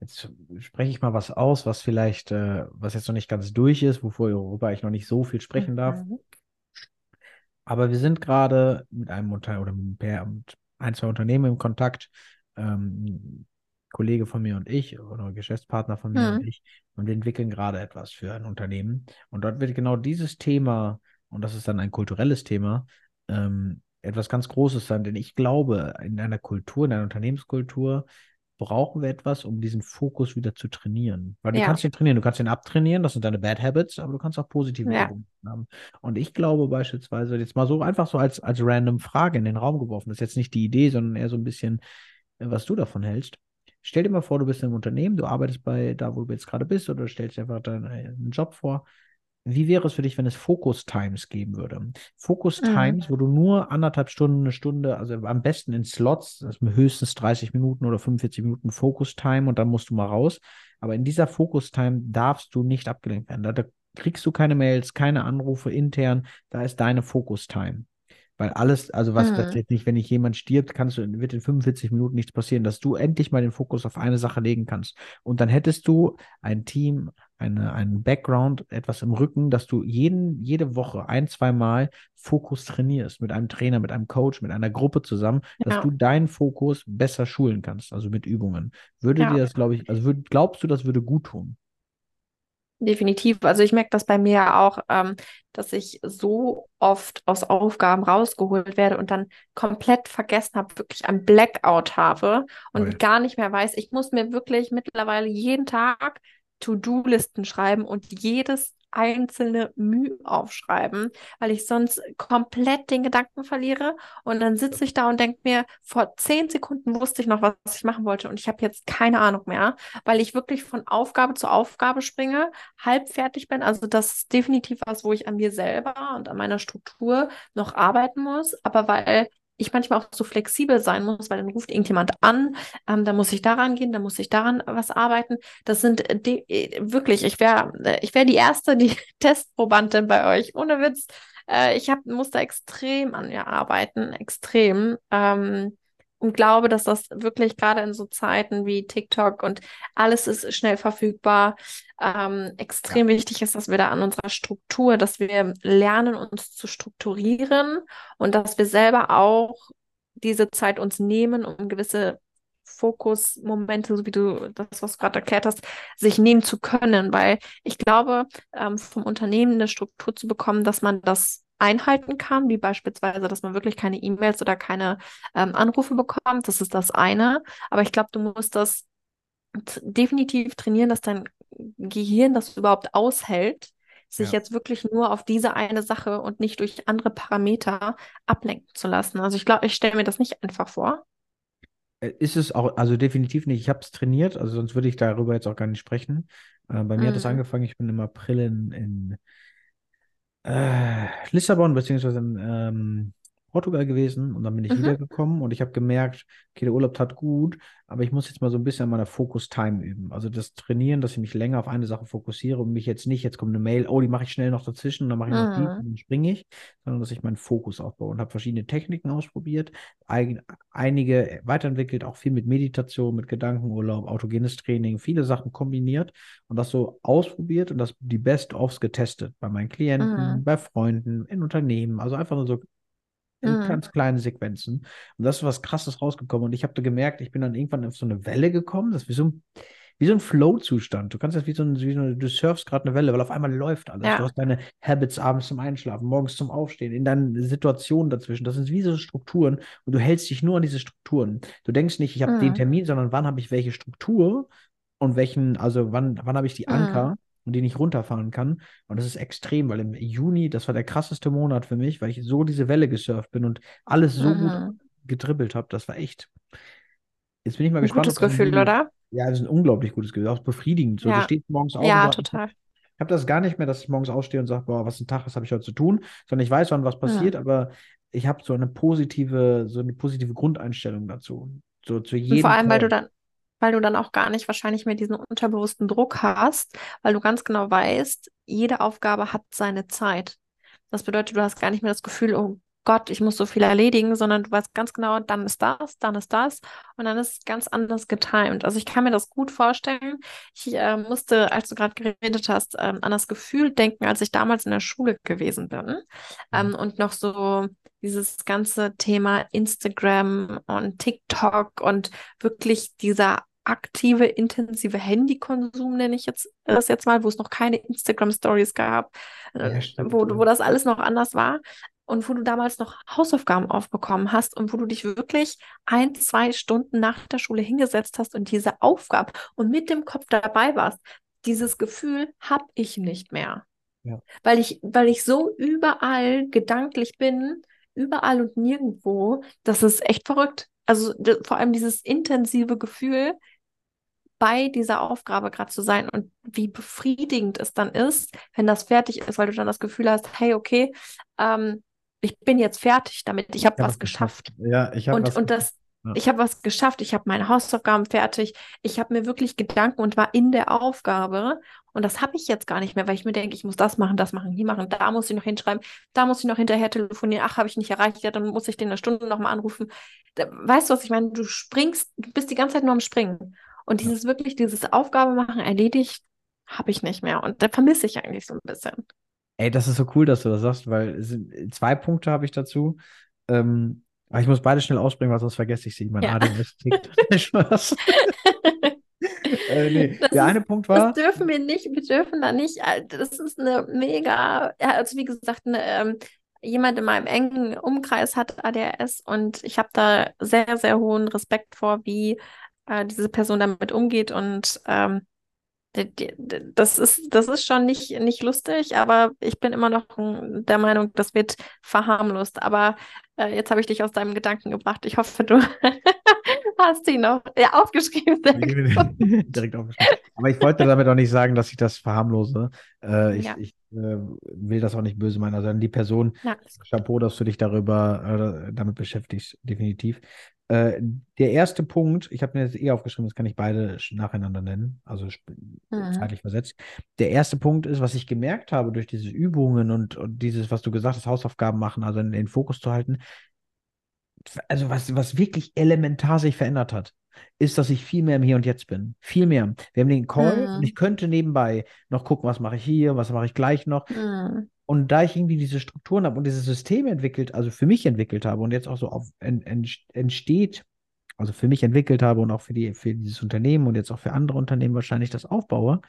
jetzt spreche ich mal was aus, was vielleicht, äh, was jetzt noch nicht ganz durch ist, worüber ich noch nicht so viel sprechen darf. Mhm. Aber wir sind gerade mit einem Unternehmen oder mit ein, zwei Unternehmen im Kontakt, ähm, Kollege von mir und ich oder Geschäftspartner von mir mhm. und ich, und wir entwickeln gerade etwas für ein Unternehmen. Und dort wird genau dieses Thema, und das ist dann ein kulturelles Thema, ähm, etwas ganz Großes sein, denn ich glaube, in einer Kultur, in einer Unternehmenskultur brauchen wir etwas, um diesen Fokus wieder zu trainieren. Weil du ja. kannst ihn trainieren, du kannst ihn abtrainieren, das sind deine Bad Habits, aber du kannst auch positive ja. haben. Und ich glaube beispielsweise, jetzt mal so einfach so als, als random Frage in den Raum geworfen, das ist jetzt nicht die Idee, sondern eher so ein bisschen was du davon hältst. Stell dir mal vor, du bist in einem Unternehmen, du arbeitest bei da, wo du jetzt gerade bist, oder stellst dir einfach deinen Job vor. Wie wäre es für dich, wenn es Focus Times geben würde? Focus Mhm. Times, wo du nur anderthalb Stunden, eine Stunde, also am besten in Slots, ist höchstens 30 Minuten oder 45 Minuten Focus Time und dann musst du mal raus. Aber in dieser Focus Time darfst du nicht abgelenkt werden. Da, da kriegst du keine Mails, keine Anrufe intern. Da ist deine Focus Time. Weil alles, also was, Mhm. nicht, wenn nicht jemand stirbt, kannst du, wird in 45 Minuten nichts passieren, dass du endlich mal den Fokus auf eine Sache legen kannst. Und dann hättest du ein Team, eine, einen Background, etwas im Rücken, dass du jeden, jede Woche ein, zwei Mal Fokus trainierst mit einem Trainer, mit einem Coach, mit einer Gruppe zusammen, dass Ja. du deinen Fokus besser schulen kannst, also mit Übungen. Würde Ja. dir das, glaube ich, also würd, glaubst du, das würde gut tun? Definitiv. Also ich merke das bei mir ja auch, ähm, dass ich so oft aus Aufgaben rausgeholt werde und dann komplett vergessen habe, wirklich ein Blackout habe und Voll. gar nicht mehr weiß. Ich muss mir wirklich mittlerweile jeden Tag To-Do-Listen schreiben und jedes einzelne Mühe aufschreiben, weil ich sonst komplett den Gedanken verliere. Und dann sitze ich da und denke mir, vor zehn Sekunden wusste ich noch, was ich machen wollte. Und ich habe jetzt keine Ahnung mehr, weil ich wirklich von Aufgabe zu Aufgabe springe, halb fertig bin. Also das ist definitiv was, wo ich an mir selber und an meiner Struktur noch arbeiten muss, aber weil ich manchmal auch so flexibel sein muss, weil dann ruft irgendjemand an, ähm, da muss ich daran gehen, da muss ich daran was arbeiten. Das sind äh, de äh, wirklich, ich wäre ich wär die erste, die Testprobandin bei euch, ohne Witz. Äh, ich hab, muss da extrem an mir arbeiten, extrem. Ähm, und glaube, dass das wirklich gerade in so Zeiten wie TikTok und alles ist schnell verfügbar, ähm, extrem wichtig ist, dass wir da an unserer Struktur, dass wir lernen, uns zu strukturieren und dass wir selber auch diese Zeit uns nehmen, um gewisse Fokusmomente, so wie du das, was du gerade erklärt hast, sich nehmen zu können, weil ich glaube, ähm, vom Unternehmen eine Struktur zu bekommen, dass man das einhalten kann, wie beispielsweise, dass man wirklich keine E-Mails oder keine ähm, Anrufe bekommt, das ist das eine. Aber ich glaube, du musst das definitiv trainieren, dass dein Gehirn das überhaupt aushält, sich Ja. jetzt wirklich nur auf diese eine Sache und nicht durch andere Parameter ablenken zu lassen. Also ich glaube, ich stelle mir das nicht einfach vor. Äh, Ist es auch, also definitiv nicht. Ich habe es trainiert, also sonst würde ich darüber jetzt auch gar nicht sprechen. Äh, bei mir hat es Mhm. angefangen, ich bin im April in, in äh, Lissabon beziehungsweise in ähm, Portugal gewesen und dann bin ich Mhm. wiedergekommen und ich habe gemerkt, okay, der Urlaub tat gut, aber ich muss jetzt mal so ein bisschen an meiner Focus-Time üben. Also das Trainieren, dass ich mich länger auf eine Sache fokussiere und mich jetzt nicht, jetzt kommt eine Mail, oh, die mache ich schnell noch dazwischen und dann mache ich noch die Mhm. und dann springe ich, sondern dass ich meinen Fokus aufbaue und habe verschiedene Techniken ausprobiert, eigen, einige weiterentwickelt, auch viel mit Meditation, mit Gedankenurlaub, autogenes Training, viele Sachen kombiniert und das so ausprobiert und das die Best-ofs getestet bei meinen Klienten, Mhm. bei Freunden, in Unternehmen, also einfach nur so in Mhm. ganz kleinen Sequenzen. Und das ist was Krasses rausgekommen. Und ich habe da gemerkt, ich bin dann irgendwann auf so eine Welle gekommen. Das ist wie so ein, wie so ein Flow-Zustand. Du kannst das wie so ein, wie so eine, du surfst gerade eine Welle, weil auf einmal läuft alles. Ja. Du hast deine Habits abends zum Einschlafen, morgens zum Aufstehen, in deinen Situationen dazwischen. Das sind wie so Strukturen und du hältst dich nur an diese Strukturen. Du denkst nicht, ich habe den Mhm. Termin, sondern wann habe ich welche Struktur und welchen, also wann, wann habe ich die Mhm. Und die nicht runterfahren kann. Und das ist extrem, weil im Juni, das war der krasseste Monat für mich, weil ich so diese Welle gesurft bin und alles so gut Mhm. gedribbelt habe. Das war echt. Jetzt bin ich mal Ein gespannt, gutes Gefühl, oder? Ja, das ist ein unglaublich gutes Gefühl, auch befriedigend. So, du Ja. stehst morgens auf Ja, und sagst, total. ich habe das gar nicht mehr, dass ich morgens aufstehe und sage, boah, was ein Tag, was habe ich heute zu tun, sondern ich weiß, wann was passiert, aber ich habe so eine positive, so eine positive Grundeinstellung dazu. So zu Und jedem vor allem, weil du dann, weil du dann auch gar nicht wahrscheinlich mehr diesen unterbewussten Druck hast, weil du ganz genau weißt, jede Aufgabe hat seine Zeit. Das bedeutet, du hast gar nicht mehr das Gefühl, oh Gott, ich muss so viel erledigen, sondern du weißt ganz genau, dann ist das, dann ist das und dann ist es ganz anders getimed. Also ich kann mir das gut vorstellen. Ich äh, musste, als du gerade geredet hast, ähm, an das Gefühl denken, als ich damals in der Schule gewesen bin ähm, und noch so dieses ganze Thema Instagram und TikTok und wirklich dieser aktive, intensive Handykonsum, nenne ich jetzt das jetzt mal, wo es noch keine Instagram-Stories gab, Ja, äh, stimmt, wo, ja. wo das alles noch anders war und wo du damals noch Hausaufgaben aufbekommen hast und wo du dich wirklich ein, zwei Stunden nach der Schule hingesetzt hast und diese Aufgabe und mit dem Kopf dabei warst. Dieses Gefühl habe ich nicht mehr. Ja. Weil ich, weil ich so überall gedanklich bin, überall und nirgendwo, das ist echt verrückt. Also vor allem dieses intensive Gefühl, bei dieser Aufgabe gerade zu sein und wie befriedigend es dann ist, wenn das fertig ist, weil du dann das Gefühl hast, hey, okay, ähm, ich bin jetzt fertig damit, ich habe was geschafft. Ja, ich habe und, und das, ja. ich habe was geschafft, ich habe meine Hausaufgaben fertig, ich habe mir wirklich Gedanken und war in der Aufgabe und das habe ich jetzt gar nicht mehr, weil ich mir denke, ich muss das machen, das machen, hier machen, da muss ich noch hinschreiben, da muss ich noch hinterher telefonieren, ach, habe ich nicht erreicht, ja, dann muss ich den eine Stunde nochmal anrufen. weißt du, was ich meine? Du springst, du bist die ganze Zeit nur am Springen. Und dieses wirklich, dieses Aufgabe machen, erledigt, habe ich nicht mehr. Und da vermisse ich eigentlich so ein bisschen. Ey, das ist so cool, dass du das sagst, weil zwei Punkte habe ich dazu. Ähm, aber ich muss beide schnell ausbringen, weil sonst vergesse ich sie. Mein ja. ADHS tickt. Spaß. äh, nee. Der ist, eine Punkt war. Das dürfen wir nicht, wir dürfen da nicht. Äh, das ist eine mega, also wie gesagt, eine, ähm, jemand in meinem engen Umkreis hat ADHS und ich habe da sehr, sehr hohen Respekt vor, wie äh, diese Person damit umgeht. Und ähm, das ist, das ist schon nicht, nicht lustig, aber ich bin immer noch der Meinung, das wird verharmlost. Aber äh, jetzt habe ich dich aus deinem Gedanken gebracht. Ich hoffe, du hast ihn noch ja, aufgeschrieben. Direkt aufgeschrieben. Aber ich wollte damit auch nicht sagen, dass ich das verharmlose. Äh, ich, ja. ich äh, will das auch nicht böse meinen. Also an die Person, ja, Chapeau, dass du dich darüber äh, damit beschäftigst, definitiv. Äh, der erste Punkt, ich habe mir jetzt eh aufgeschrieben, das kann ich beide nacheinander nennen, also mhm. zeitlich versetzt. Der erste Punkt ist, was ich gemerkt habe durch diese Übungen und, und dieses, was du gesagt hast, Hausaufgaben machen, also in den Fokus zu halten. Also was, was wirklich elementar sich verändert hat, ist, dass ich viel mehr im Hier und Jetzt bin. Viel mehr. Wir haben den Call mhm. und ich könnte nebenbei noch gucken, was mache ich hier, was mache ich gleich noch. Mhm. Und da ich irgendwie diese Strukturen habe und dieses System entwickelt, also für mich entwickelt habe und jetzt auch so auf, en, en, entsteht, also für mich entwickelt habe und auch für, die, für dieses Unternehmen und jetzt auch für andere Unternehmen wahrscheinlich das aufbaue,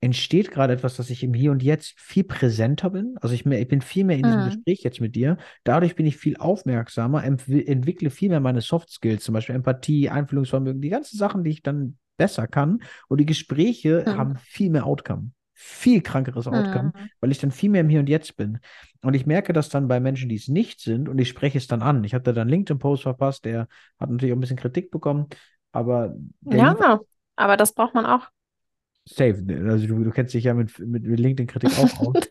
entsteht gerade etwas, dass ich im Hier und Jetzt viel präsenter bin. Also ich, ich bin viel mehr in diesem mhm. Gespräch jetzt mit dir. Dadurch bin ich viel aufmerksamer, entwickle viel mehr meine Soft Skills, zum Beispiel Empathie, Einfühlungsvermögen, die ganzen Sachen, die ich dann besser kann. Und die Gespräche mhm. haben viel mehr Outcome viel krankeres Outcome, mhm. weil ich dann viel mehr im Hier und Jetzt bin. Und ich merke das dann bei Menschen, die es nicht sind, und ich spreche es dann an. Ich hatte dann einen LinkedIn-Post verpasst, der hat natürlich auch ein bisschen Kritik bekommen, aber. Ja, aber das braucht man auch. Safe. Also du, du kennst dich ja mit, mit, LinkedIn-Kritik auch aus.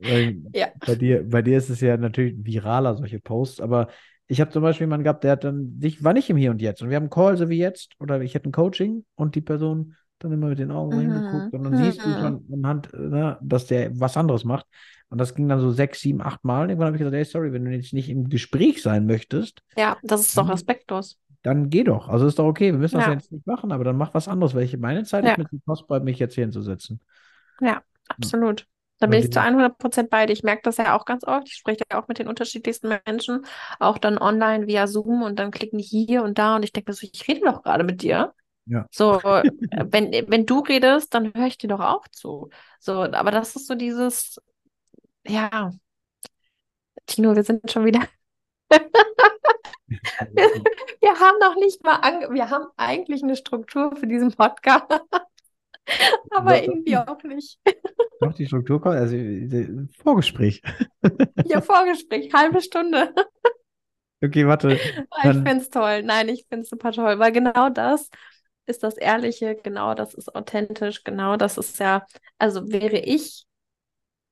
ja. Bei dir, bei dir ist es ja natürlich viraler, solche Posts, aber ich habe zum Beispiel jemanden gehabt, der hat dann, ich war nicht im Hier und Jetzt und wir haben einen Call, so wie jetzt, oder ich hätte ein Coaching und die Person dann immer mit den Augen mhm. hingeguckt und dann mhm. siehst du schon anhand, ne, dass der was anderes macht. Und das ging dann so sechs, sieben, acht Mal. Irgendwann habe ich gesagt, hey, sorry, wenn du jetzt nicht im Gespräch sein möchtest. Ja, das ist doch respektlos. Dann geh doch. Also ist doch okay, wir müssen ja. das jetzt nicht machen, aber dann mach was anderes, weil ich meine Zeit ja. ist mit dem kostbar, mich jetzt hier hinzusetzen. Ja, absolut. Da bin ich zu 100 Prozent bei dir. Ich merke das ja auch ganz oft. Ich spreche ja auch mit den unterschiedlichsten Menschen, auch dann online via Zoom und dann klicken die hier und da und ich denke so, ich rede doch gerade mit dir. Ja. So, wenn, wenn du redest, dann höre ich dir doch auch zu. So, aber das ist so dieses, ja, Tino, wir sind schon wieder. Wir, wir, haben noch nicht mal, ange wir haben eigentlich eine Struktur für diesen Podcast, aber irgendwie auch nicht. Noch die Struktur kommt, also Vorgespräch. ja, Vorgespräch, halbe Stunde. Okay, warte. Ich finde es toll. Nein, ich finde es super toll, weil genau das ist das Ehrliche, genau das ist authentisch, genau das ist ja, also wäre ich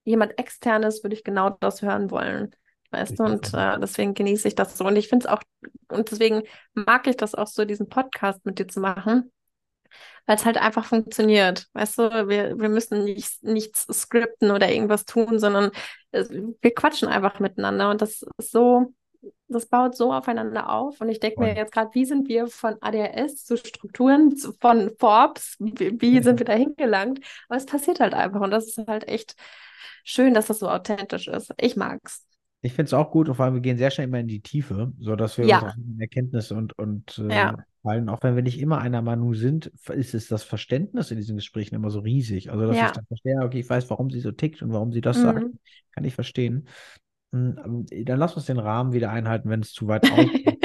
jemand externes, würde ich genau das hören wollen. Weißt du, und äh, deswegen genieße ich das so. Und ich finde es auch, und deswegen mag ich das auch so, diesen Podcast mit dir zu machen, weil es halt einfach funktioniert. Weißt du, wir, wir müssen nicht, nichts skripten oder irgendwas tun, sondern wir quatschen einfach miteinander. Und das ist so, das baut so aufeinander auf. Und ich denke mir jetzt gerade, wie sind wir von ADHS zu Strukturen, zu, von Forbes, wie, wie sind wir da hingelangt? Aber es passiert halt einfach. Und das ist halt echt schön, dass das so authentisch ist. Ich mag's. Ich finde es auch gut, und vor allem wir gehen sehr schnell immer in die Tiefe, sodass wir ja. uns auch in Erkenntnisse und, und äh, ja. fallen, auch wenn wir nicht immer einer Manu sind, ist es das Verständnis in diesen Gesprächen immer so riesig. Also, dass ja. ich dann verstehe, okay, ich weiß, warum sie so tickt und warum sie das mhm. sagt, kann ich verstehen. Hm, dann lass uns den Rahmen wieder einhalten, wenn es zu weit ausgeht.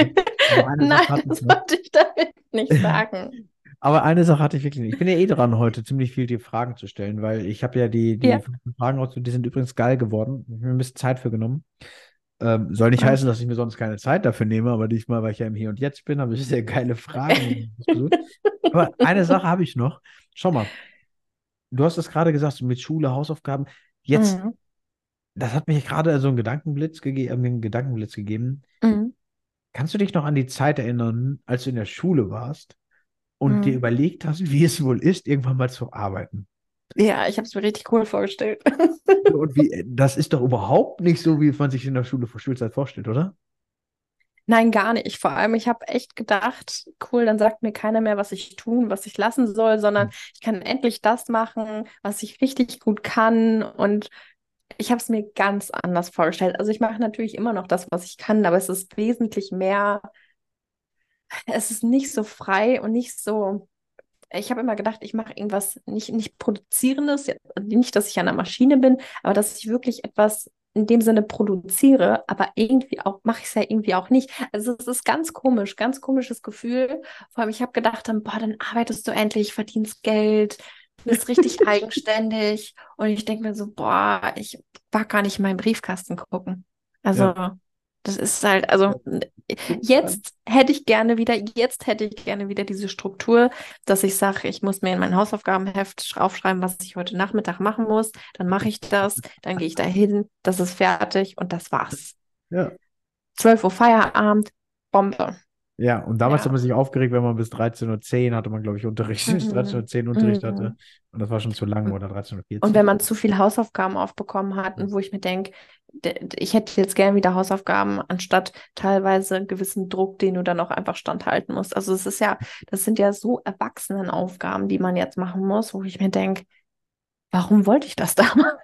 Nein, das wollte ich damit nicht sagen. Aber eine Sache hatte ich wirklich nicht. Ich bin ja eh dran, heute ziemlich viel die Fragen zu stellen, weil ich habe ja die, die ja. Fragen auch, die sind übrigens geil geworden. Ich habe mir ein bisschen Zeit für genommen. Ähm, soll nicht heißen, dass ich mir sonst keine Zeit dafür nehme, aber diesmal, weil ich ja im Hier und Jetzt bin, habe ich sehr geile Fragen. Aber eine Sache habe ich noch. Schau mal, du hast das gerade gesagt, mit Schule, Hausaufgaben. Jetzt, Mhm. das hat mich gerade so einen Gedankenblitz gegeben, mir einen Gedankenblitz gegeben. Mhm. Kannst du dich noch an die Zeit erinnern, als du in der Schule warst und dir Mhm. überlegt hast, wie es wohl ist, irgendwann mal zu arbeiten? Ja, ich habe es mir richtig cool vorgestellt. Und wie, das ist doch überhaupt nicht so, wie man sich in der Schule vor Schulzeit vorstellt, oder? Nein, gar nicht. Vor allem, ich habe echt gedacht, cool, dann sagt mir keiner mehr, was ich tun, was ich lassen soll, sondern ich kann endlich das machen, was ich richtig gut kann. Und ich habe es mir ganz anders vorgestellt. Also ich mache natürlich immer noch das, was ich kann, aber es ist wesentlich mehr, es ist nicht so frei und nicht so. Ich habe immer gedacht, ich mache irgendwas nicht, nicht Produzierendes, ja, nicht, dass ich an der Maschine bin, aber dass ich wirklich etwas in dem Sinne produziere, aber irgendwie auch, mache ich es ja irgendwie auch nicht. Also es ist ganz komisch, ganz komisches Gefühl. Vor allem, ich habe gedacht, dann, boah, dann arbeitest du endlich, verdienst Geld, bist richtig eigenständig. Und ich denke mir so, boah, ich mag gar nicht in meinen Briefkasten gucken. Also das ist halt, also jetzt hätte ich gerne wieder, jetzt hätte ich gerne wieder diese Struktur, dass ich sage, ich muss mir in mein Hausaufgabenheft aufschreiben, was ich heute Nachmittag machen muss. Dann mache ich das, dann gehe ich da hin, das ist fertig und das war's. Ja. 12 Uhr Feierabend, Bombe. Ja, und damals Ja. hat man sich aufgeregt, wenn man bis 13.10 Uhr hatte man, glaube ich, Unterricht, Mhm. 13.10 Uhr Unterricht Mhm. hatte. Und das war schon zu lang oder 13.14 Und wenn man zu viele Hausaufgaben aufbekommen hat, und wo ich mir denke, ich hätte jetzt gern wieder Hausaufgaben, anstatt teilweise einen gewissen Druck, den du dann auch einfach standhalten musst. Also es ist ja, das sind ja so Erwachsenenaufgaben, die man jetzt machen muss, wo ich mir denke, warum wollte ich das damals?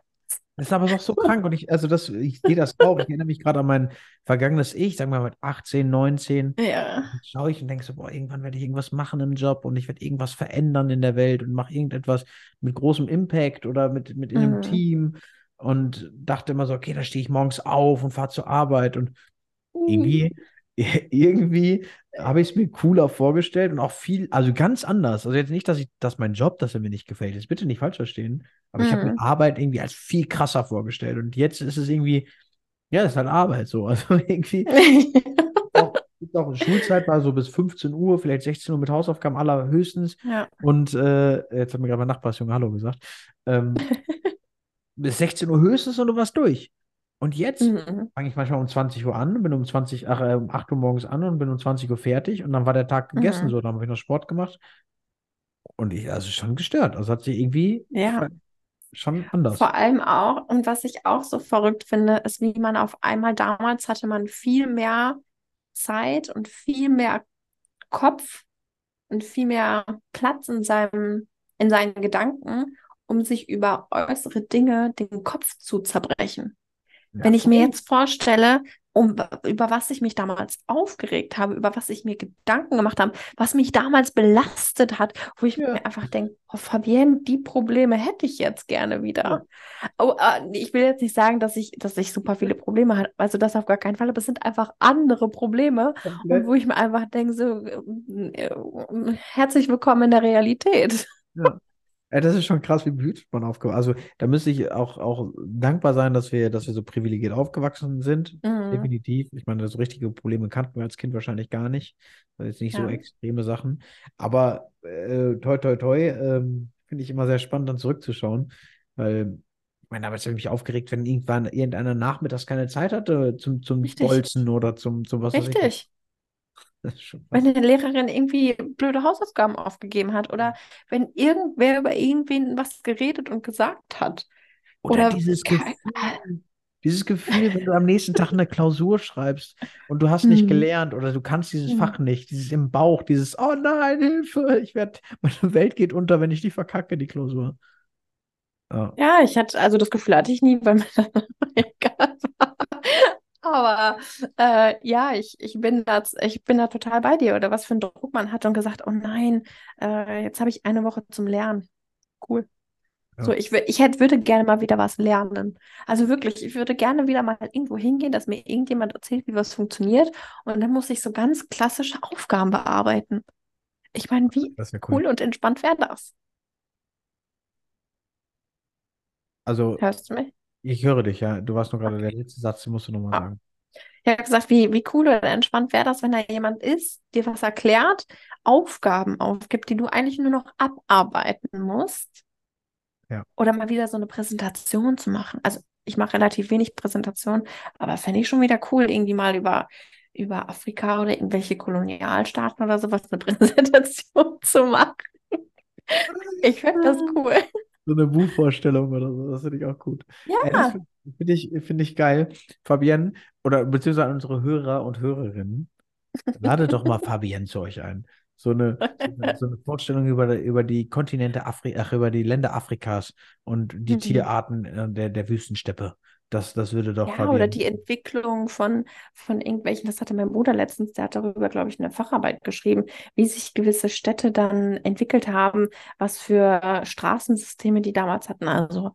Das ist aber doch so krank und ich, also das, ich sehe das auch. Ich erinnere mich gerade an mein vergangenes Ich, sagen wir mal mit 18, 19. Ja. schaue ich und denke so, boah, irgendwann werde ich irgendwas machen im Job und ich werde irgendwas verändern in der Welt und mache irgendetwas mit großem Impact oder mit, mit in einem Mhm. Team und dachte immer so, okay, da stehe ich morgens auf und fahre zur Arbeit und irgendwie, irgendwie habe ich es mir cooler vorgestellt und auch viel, also ganz anders. Also jetzt nicht, dass ich, dass mein Job, dass er mir nicht gefällt, jetzt bitte nicht falsch verstehen, aber ich habe mir Mhm. Arbeit irgendwie als viel krasser vorgestellt und jetzt ist es irgendwie, ja, es ist halt Arbeit so. Also irgendwie auch, gibt auch Schulzeit war so bis 15 Uhr, vielleicht 16 Uhr mit Hausaufgaben allerhöchstens. Ja. Und äh, jetzt hat mir gerade mein Nachbarsjunge Hallo gesagt. Ähm, bis 16 Uhr höchstens und du warst durch. Und jetzt Mhm. fange ich manchmal um 20 Uhr an, bin um 20, ach, äh, um 8 Uhr morgens an und bin um 20 Uhr fertig und dann war der Tag gegessen. Mhm. So, dann habe ich noch Sport gemacht. Und ich, also schon gestört. Also hat sich irgendwie Ja. schon anders. Vor allem auch, und was ich auch so verrückt finde, ist, wie man auf einmal damals hatte man viel mehr Zeit und viel mehr Kopf und viel mehr Platz in seinem, in seinen Gedanken, um sich über äußere Dinge den Kopf zu zerbrechen. Ja. Wenn ich mir jetzt vorstelle, um, über was ich mich damals aufgeregt habe, über was ich mir Gedanken gemacht habe, was mich damals belastet hat, wo ich Ja. mir einfach denke, oh Fabienne, die Probleme hätte ich jetzt gerne wieder. Oh, äh, ich will jetzt nicht sagen, dass ich, dass ich super viele Probleme habe, also das auf gar keinen Fall, aber es sind einfach andere Probleme, und wo ich mir einfach denke, so, äh, herzlich willkommen in der Realität. Ja. Ja, das ist schon krass, wie behütet man aufgewachsen Also da müsste ich auch, auch dankbar sein, dass wir, dass wir so privilegiert aufgewachsen sind. Mhm. Definitiv. Ich meine, so richtige Probleme kannten wir als Kind wahrscheinlich gar nicht. Also jetzt nicht so Ja. extreme Sachen. Aber äh, toi, toi, toi, ähm, finde ich immer sehr spannend, dann zurückzuschauen. Weil, ich meine, damals habe ich mich aufgeregt, wenn irgendwann irgendeiner nachmittags keine Zeit hatte zum, zum Richtig. Bolzen oder zum, zum was. Richtig. Wenn eine Lehrerin irgendwie blöde Hausaufgaben aufgegeben hat oder wenn irgendwer über irgendwen was geredet und gesagt hat. Oder Oder dieses Gefühl, dieses Gefühl, wenn du am nächsten Tag eine Klausur schreibst und du hast nicht Mhm. gelernt oder du kannst dieses Mhm. Fach nicht, dieses im Bauch, dieses, oh nein, Hilfe, ich werde, meine Welt geht unter, wenn ich die verkacke, die Klausur. Ja. Ja, ich hatte, also das Gefühl hatte ich nie, weil mir das egal war. Aber äh, ja, ich, ich bin da, ich bin da total bei dir. Oder was für einen Druck man hat und gesagt, oh nein, äh, jetzt habe ich eine Woche zum Lernen. Cool. Ja. So, ich, ich hätte, würde gerne mal wieder was lernen. Also wirklich, ich würde gerne wieder mal irgendwo hingehen, dass mir irgendjemand erzählt, wie was funktioniert. Und dann muss ich so ganz klassische Aufgaben bearbeiten. Ich meine, wie wäre cool und entspannt wäre das? Also, Hörst du mich? Ich höre dich, ja. Du warst nur gerade der letzte Satz, den musst du nochmal Ah. sagen. Ich habe gesagt, wie, wie cool oder entspannt wäre das, wenn da jemand ist, dir was erklärt, Aufgaben aufgibt, die du eigentlich nur noch abarbeiten musst. Ja. Oder mal wieder so eine Präsentation zu machen. Also ich mache relativ wenig Präsentation, aber fände ich schon wieder cool, irgendwie mal über, über Afrika oder irgendwelche Kolonialstaaten oder sowas eine Präsentation zu machen. Ich finde das cool. So eine Buchvorstellung oder so, das finde ich auch gut. Ja, finde find ich, find ich geil. Fabienne, oder beziehungsweise unsere Hörer und Hörerinnen, ladet doch mal Fabienne zu euch ein. So eine, so eine, so eine Vorstellung über, über die Kontinente Afri ach, über die Länder Afrikas und die Mhm. Tierarten äh, der, der Wüstensteppe. Das, das würde doch Ja, oder die Entwicklung von, von irgendwelchen, das hatte mein Bruder letztens, der hat darüber, glaube ich, eine Facharbeit geschrieben, wie sich gewisse Städte dann entwickelt haben, was für äh, Straßensysteme die damals hatten. Also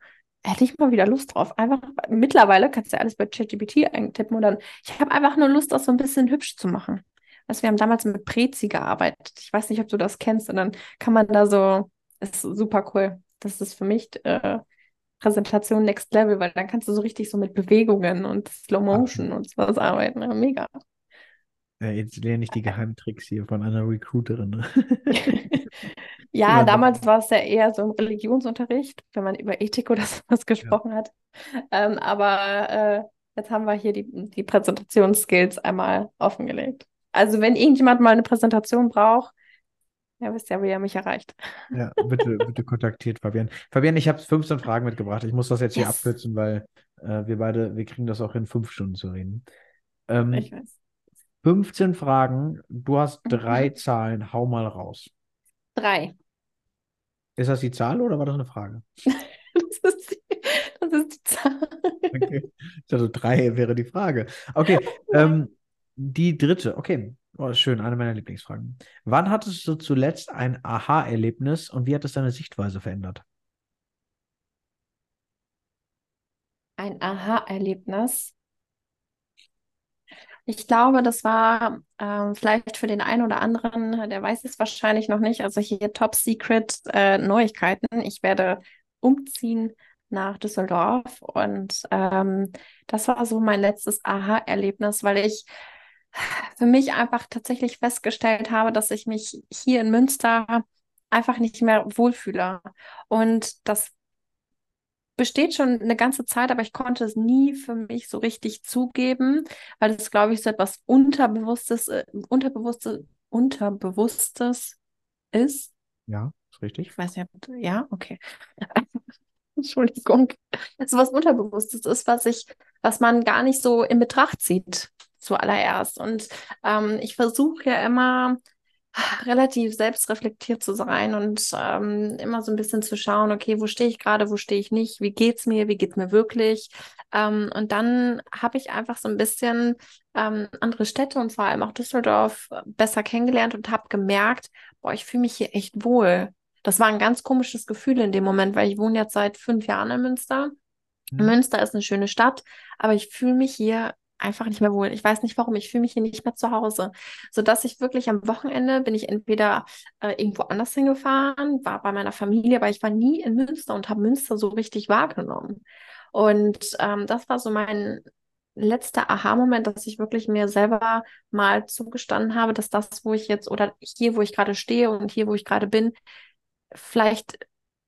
hätte ich mal wieder Lust drauf. Einfach, mittlerweile kannst du ja alles bei ChatGPT eintippen und dann, ich habe einfach nur Lust, das so ein bisschen hübsch zu machen. Also wir haben damals mit Prezi gearbeitet. Ich weiß nicht, ob du das kennst. Und dann kann man da so, ist super cool. Das ist für mich äh, Präsentation Next Level, weil dann kannst du so richtig so mit Bewegungen und Slow Motion und sowas arbeiten. Ja, mega. Ja, jetzt lerne ich die Geheimtricks hier von einer Recruiterin. Ja, so. damals war es ja eher so im Religionsunterricht, wenn man über Ethik oder sowas gesprochen hat. Ähm, aber äh, jetzt haben wir hier die, die Präsentationsskills einmal offengelegt. Also wenn irgendjemand mal eine Präsentation braucht, ja, wisst ja, wie er mich erreicht. Ja, bitte, bitte kontaktiert Fabian. Fabian, ich habe 15 Fragen mitgebracht. Ich muss das jetzt hier Yes. abkürzen, weil äh, wir beide, wir kriegen das auch in fünf Stunden zu reden. Ähm, Ich weiß. 15 Fragen, du hast Mhm. drei Zahlen, hau mal raus. Drei. Ist das die Zahl oder war das eine Frage? Das ist die, das ist die Zahl. Okay. Also drei wäre die Frage. Okay, ähm, die dritte, okay. Oh, schön, eine meiner Lieblingsfragen. Wann hattest du zuletzt ein Aha-Erlebnis und wie hat es deine Sichtweise verändert? Ein Aha-Erlebnis. Ich glaube, das war ähm, vielleicht für den einen oder anderen, der weiß es wahrscheinlich noch nicht. Also hier Top Secret äh, Neuigkeiten. Ich werde umziehen nach Düsseldorf und ähm, das war so mein letztes Aha-Erlebnis, weil ich für mich einfach tatsächlich festgestellt habe, dass ich mich hier in Münster einfach nicht mehr wohlfühle. Und das besteht schon eine ganze Zeit, aber ich konnte es nie für mich so richtig zugeben, weil es, glaube ich, so etwas Unterbewusstes, äh, Unterbewusste, Unterbewusstes ist. Ja, ist richtig. Ich weiß nicht, ja, okay. Entschuldigung. So was Unterbewusstes ist, was ich, was man gar nicht so in Betracht zieht zuallererst. Und ähm, ich versuche ja immer relativ selbstreflektiert zu sein und ähm, immer so ein bisschen zu schauen, okay, wo stehe ich gerade, wo stehe ich nicht, wie geht's mir, wie geht's mir wirklich? Ähm, und dann habe ich einfach so ein bisschen ähm, andere Städte und vor allem auch Düsseldorf besser kennengelernt und habe gemerkt, boah, ich fühle mich hier echt wohl. Das war ein ganz komisches Gefühl in dem Moment, weil ich wohne jetzt seit fünf Jahren in Münster. Mhm. Münster ist eine schöne Stadt, aber ich fühle mich hier einfach nicht mehr wohl. Ich weiß nicht warum, ich fühle mich hier nicht mehr zu Hause. Sodass ich wirklich am Wochenende bin ich entweder äh, irgendwo anders hingefahren, war bei meiner Familie, aber ich war nie in Münster und habe Münster so richtig wahrgenommen. Und ähm, das war so mein letzter Aha-Moment, dass ich wirklich mir selber mal zugestanden habe, dass das, wo ich jetzt oder hier, wo ich gerade stehe und hier, wo ich gerade bin, vielleicht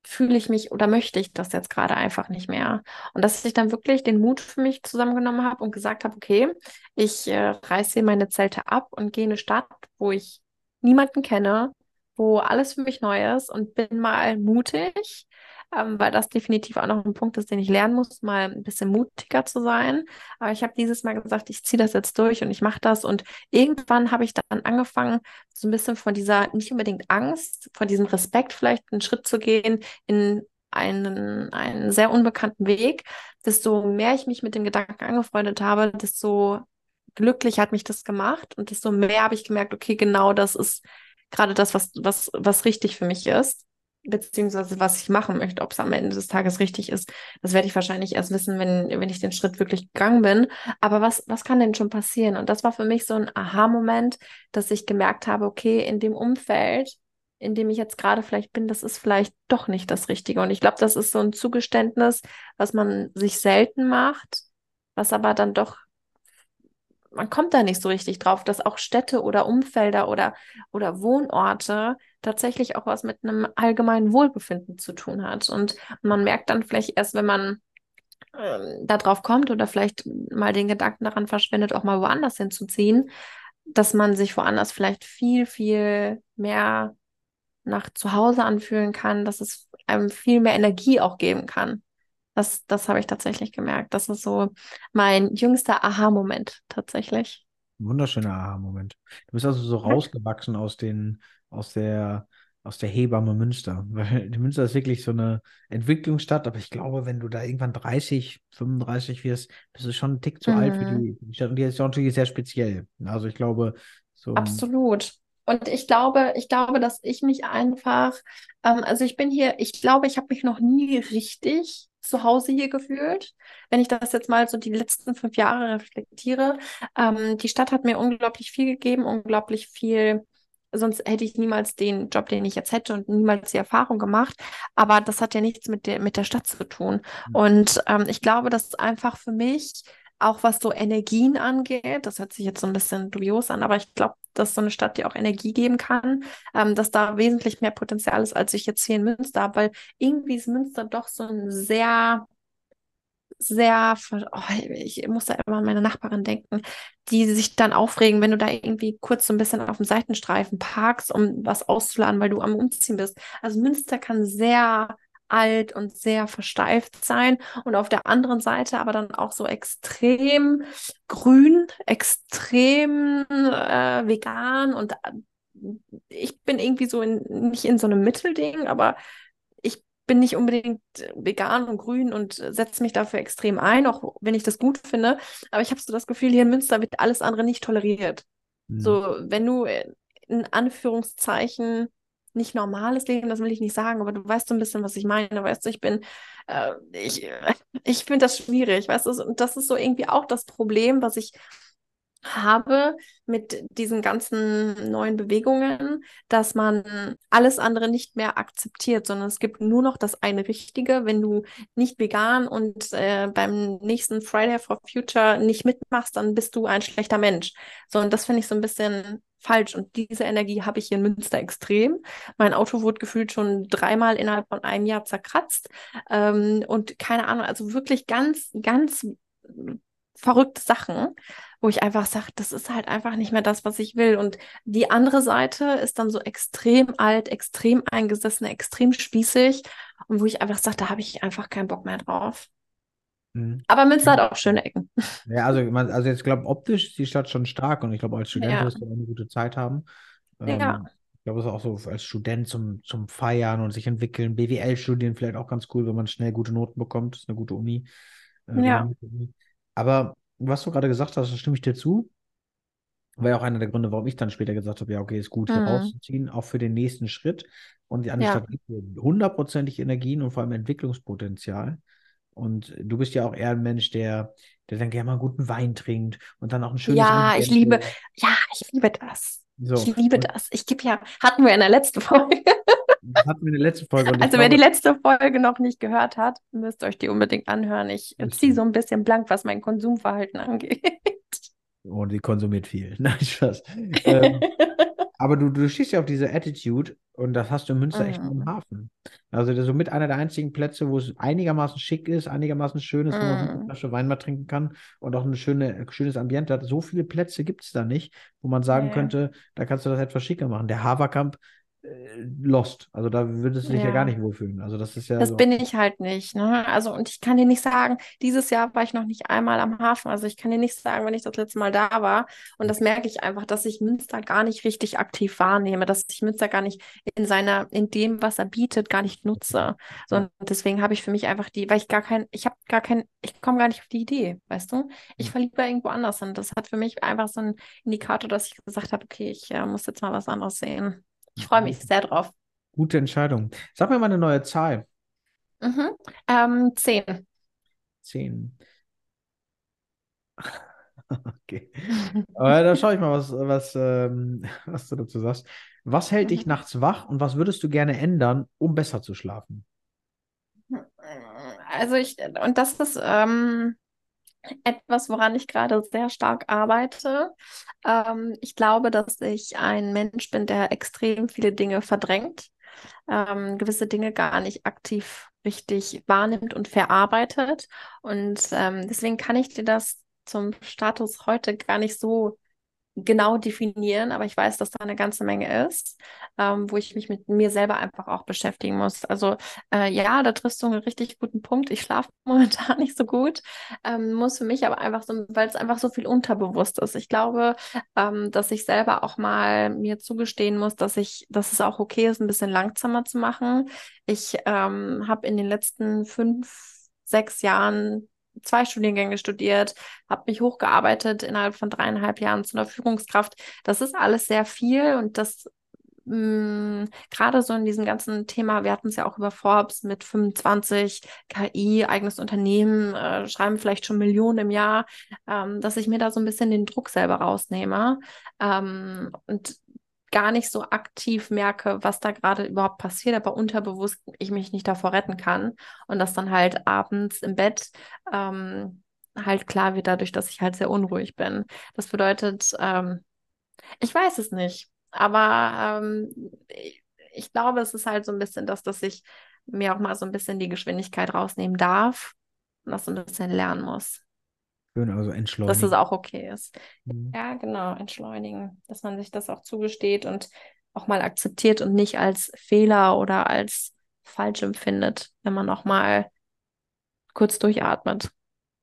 fühle ich mich oder möchte ich das jetzt gerade einfach nicht mehr. Und dass ich dann wirklich den Mut für mich zusammengenommen habe und gesagt habe, okay, ich äh, reiße meine Zelte ab und gehe in eine Stadt, wo ich niemanden kenne, wo alles für mich neu ist und bin mal mutig, ähm, weil das definitiv auch noch ein Punkt ist, den ich lernen muss, mal ein bisschen mutiger zu sein. Aber ich habe dieses Mal gesagt, ich ziehe das jetzt durch und ich mache das. Und irgendwann habe ich dann angefangen, so ein bisschen von dieser, nicht unbedingt Angst, von diesem Respekt vielleicht einen Schritt zu gehen in einen, einen sehr unbekannten Weg. Desto mehr ich mich mit dem Gedanken angefreundet habe, desto glücklich hat mich das gemacht und desto mehr habe ich gemerkt, okay, genau das ist gerade das, was, was, was richtig für mich ist, beziehungsweise was ich machen möchte, ob es am Ende des Tages richtig ist. Das werde ich wahrscheinlich erst wissen, wenn, wenn ich den Schritt wirklich gegangen bin. Aber was, was kann denn schon passieren? Und das war für mich so ein Aha-Moment, dass ich gemerkt habe, okay, in dem Umfeld, in dem ich jetzt gerade vielleicht bin, das ist vielleicht doch nicht das Richtige. Und ich glaube, das ist so ein Zugeständnis, was man sich selten macht, was aber dann doch man kommt da nicht so richtig drauf, dass auch Städte oder Umfelder oder, oder Wohnorte tatsächlich auch was mit einem allgemeinen Wohlbefinden zu tun hat. Und man merkt dann vielleicht erst, wenn man ähm, darauf kommt oder vielleicht mal den Gedanken daran verschwendet, auch mal woanders hinzuziehen, dass man sich woanders vielleicht viel, viel mehr nach zu Hause anfühlen kann, dass es einem viel mehr Energie auch geben kann. Das, das habe ich tatsächlich gemerkt. Das ist so mein jüngster Aha-Moment tatsächlich. Wunderschöner Aha-Moment. Du bist also so rausgewachsen aus den, aus der, aus der Hebamme Münster. Weil die Münster ist wirklich so eine Entwicklungsstadt, aber ich glaube, wenn du da irgendwann 30, 35 wirst, bist du schon ein Tick zu mhm. alt für die, die Stadt. Und die ist ja natürlich sehr speziell. Also ich glaube, so. Absolut. Und ich glaube, ich glaube, dass ich mich einfach, ähm, also ich bin hier, ich glaube, ich habe mich noch nie richtig zu Hause hier gefühlt. Wenn ich das jetzt mal so die letzten fünf Jahre reflektiere, ähm, die Stadt hat mir unglaublich viel gegeben, unglaublich viel sonst hätte ich niemals den Job, den ich jetzt hätte und niemals die Erfahrung gemacht. Aber das hat ja nichts mit der, mit der Stadt zu tun. Mhm. Und ähm, ich glaube, dass einfach für mich, auch was so Energien angeht, das hört sich jetzt so ein bisschen dubios an, aber ich glaube, dass so eine Stadt dir auch Energie geben kann, ähm, dass da wesentlich mehr Potenzial ist, als ich jetzt hier in Münster habe, weil irgendwie ist Münster doch so ein sehr sehr, oh, ich muss da immer an meine Nachbarin denken, die sich dann aufregen, wenn du da irgendwie kurz so ein bisschen auf dem Seitenstreifen parkst, um was auszuladen, weil du am Umziehen bist. Also Münster kann sehr alt und sehr versteift sein und auf der anderen Seite aber dann auch so extrem grün, extrem äh, vegan und äh, ich bin irgendwie so in, nicht in so einem Mittelding, aber bin nicht unbedingt vegan und grün und setze mich dafür extrem ein, auch wenn ich das gut finde. Aber ich habe so das Gefühl, hier in Münster wird alles andere nicht toleriert. Mhm. So, wenn du in Anführungszeichen nicht normales Leben, das will ich nicht sagen, aber du weißt so ein bisschen, was ich meine. Weißt du, ich bin, äh, ich, ich finde das schwierig, weißt du, und das ist so irgendwie auch das Problem, was ich habe mit diesen ganzen neuen Bewegungen, dass man alles andere nicht mehr akzeptiert, sondern es gibt nur noch das eine Richtige. Wenn du nicht vegan und äh, beim nächsten Friday for Future nicht mitmachst, dann bist du ein schlechter Mensch. So, und das finde ich so ein bisschen falsch. Und diese Energie habe ich hier in Münster extrem. Mein Auto wurde gefühlt schon dreimal innerhalb von einem Jahr zerkratzt. Ähm, und keine Ahnung, also wirklich ganz, ganz verrückte Sachen wo ich einfach sage, das ist halt einfach nicht mehr das, was ich will. Und die andere Seite ist dann so extrem alt, extrem eingesessen, extrem spießig und wo ich einfach sage, da habe ich einfach keinen Bock mehr drauf. Mhm. Aber Münster hat auch schöne Ecken. Ja, also, man, also jetzt glaube optisch ist die Stadt schon stark und ich glaube, als Student ja. wirst du eine gute Zeit haben. Ähm, ja. Ich glaube, es ist auch so als Student zum, zum Feiern und sich entwickeln. BWL-Studien vielleicht auch ganz cool, wenn man schnell gute Noten bekommt. Das ist eine gute Uni. Äh, ja. Aber was du gerade gesagt hast, da stimme ich dir zu. War ja auch einer der Gründe, warum ich dann später gesagt habe, ja, okay, ist gut, hier mhm. rauszuziehen, auch für den nächsten Schritt. Und die andere ja. Stadt gibt hundertprozentig Energien und vor allem Entwicklungspotenzial. Und du bist ja auch eher ein Mensch, der, der dann gerne mal einen guten Wein trinkt und dann auch ein schönes Ja, Ambiente. ich liebe, ja, ich liebe das. So. Ich liebe und, das. Ich gebe ja, hatten wir in der letzten Folge. Hatten wir in der letzten Folge. also glaube, wer die letzte Folge noch nicht gehört hat, müsst euch die unbedingt anhören. Ich ziehe so ein bisschen blank, was mein Konsumverhalten angeht. Und sie konsumiert viel. Nein, Spaß. ähm, aber du, du stehst ja auf diese Attitude und das hast du in Münster mhm. echt im Hafen. Also das ist somit einer der einzigen Plätze, wo es einigermaßen schick ist, einigermaßen schön ist, wo man eine mhm. Flasche Wein mal trinken kann und auch ein schöne, schönes Ambiente hat. So viele Plätze gibt es da nicht, wo man sagen ja. könnte, da kannst du das etwas schicker machen. Der Haverkamp lost. Also da würdest du dich ja. ja. gar nicht wohlfühlen. Also das ist ja. Das so. bin ich halt nicht. Ne? Also und ich kann dir nicht sagen, dieses Jahr war ich noch nicht einmal am Hafen. Also ich kann dir nicht sagen, wenn ich das letzte Mal da war. Und das merke ich einfach, dass ich Münster gar nicht richtig aktiv wahrnehme, dass ich Münster gar nicht in seiner, in dem, was er bietet, gar nicht nutze. So, und deswegen habe ich für mich einfach die, weil ich gar kein, ich habe gar kein, ich komme gar nicht auf die Idee, weißt du? Ich verliebe irgendwo anders. Und das hat für mich einfach so einen Indikator, dass ich gesagt habe, okay, ich äh, muss jetzt mal was anderes sehen. Ich freue mich sehr drauf. Gute Entscheidung. Sag mir mal eine neue Zahl. Mhm. Ähm, zehn. Zehn. Okay. Aber da schaue ich mal, was, was, ähm, was du dazu sagst. Was hält dich mhm. nachts wach und was würdest du gerne ändern, um besser zu schlafen? Also ich, und das ist, ähm, etwas, woran ich gerade sehr stark arbeite. Ähm, ich glaube, dass ich ein Mensch bin, der extrem viele Dinge verdrängt, ähm, gewisse Dinge gar nicht aktiv richtig wahrnimmt und verarbeitet. Und ähm, deswegen kann ich dir das zum Status heute gar nicht so genau definieren, aber ich weiß, dass da eine ganze Menge ist, ähm, wo ich mich mit mir selber einfach auch beschäftigen muss. Also äh, ja, da triffst du einen richtig guten Punkt. Ich schlafe momentan nicht so gut, ähm, muss für mich aber einfach so, weil es einfach so viel unterbewusst ist. Ich glaube, ähm, dass ich selber auch mal mir zugestehen muss, dass ich, dass es auch okay ist, ein bisschen langsamer zu machen. Ich ähm, habe in den letzten fünf, sechs Jahren zwei Studiengänge studiert, habe mich hochgearbeitet innerhalb von dreieinhalb Jahren zu einer Führungskraft. Das ist alles sehr viel und das mm, gerade so in diesem ganzen Thema, wir hatten es ja auch über Forbes mit 25 KI, eigenes Unternehmen, äh, schreiben vielleicht schon Millionen im Jahr, ähm, dass ich mir da so ein bisschen den Druck selber rausnehme. Ähm, und gar nicht so aktiv merke, was da gerade überhaupt passiert, aber unterbewusst ich mich nicht davor retten kann und das dann halt abends im Bett ähm, halt klar wird dadurch, dass ich halt sehr unruhig bin. Das bedeutet, ähm, ich weiß es nicht, aber ähm, ich, glaube, es ist halt so ein bisschen das, dass ich mir auch mal so ein bisschen die Geschwindigkeit rausnehmen darf und das so ein bisschen lernen muss. Schön, also entschleunigen. Dass es auch okay ist. Mhm. Ja, genau, entschleunigen. Dass man sich das auch zugesteht und auch mal akzeptiert und nicht als Fehler oder als falsch empfindet, wenn man auch mal kurz durchatmet.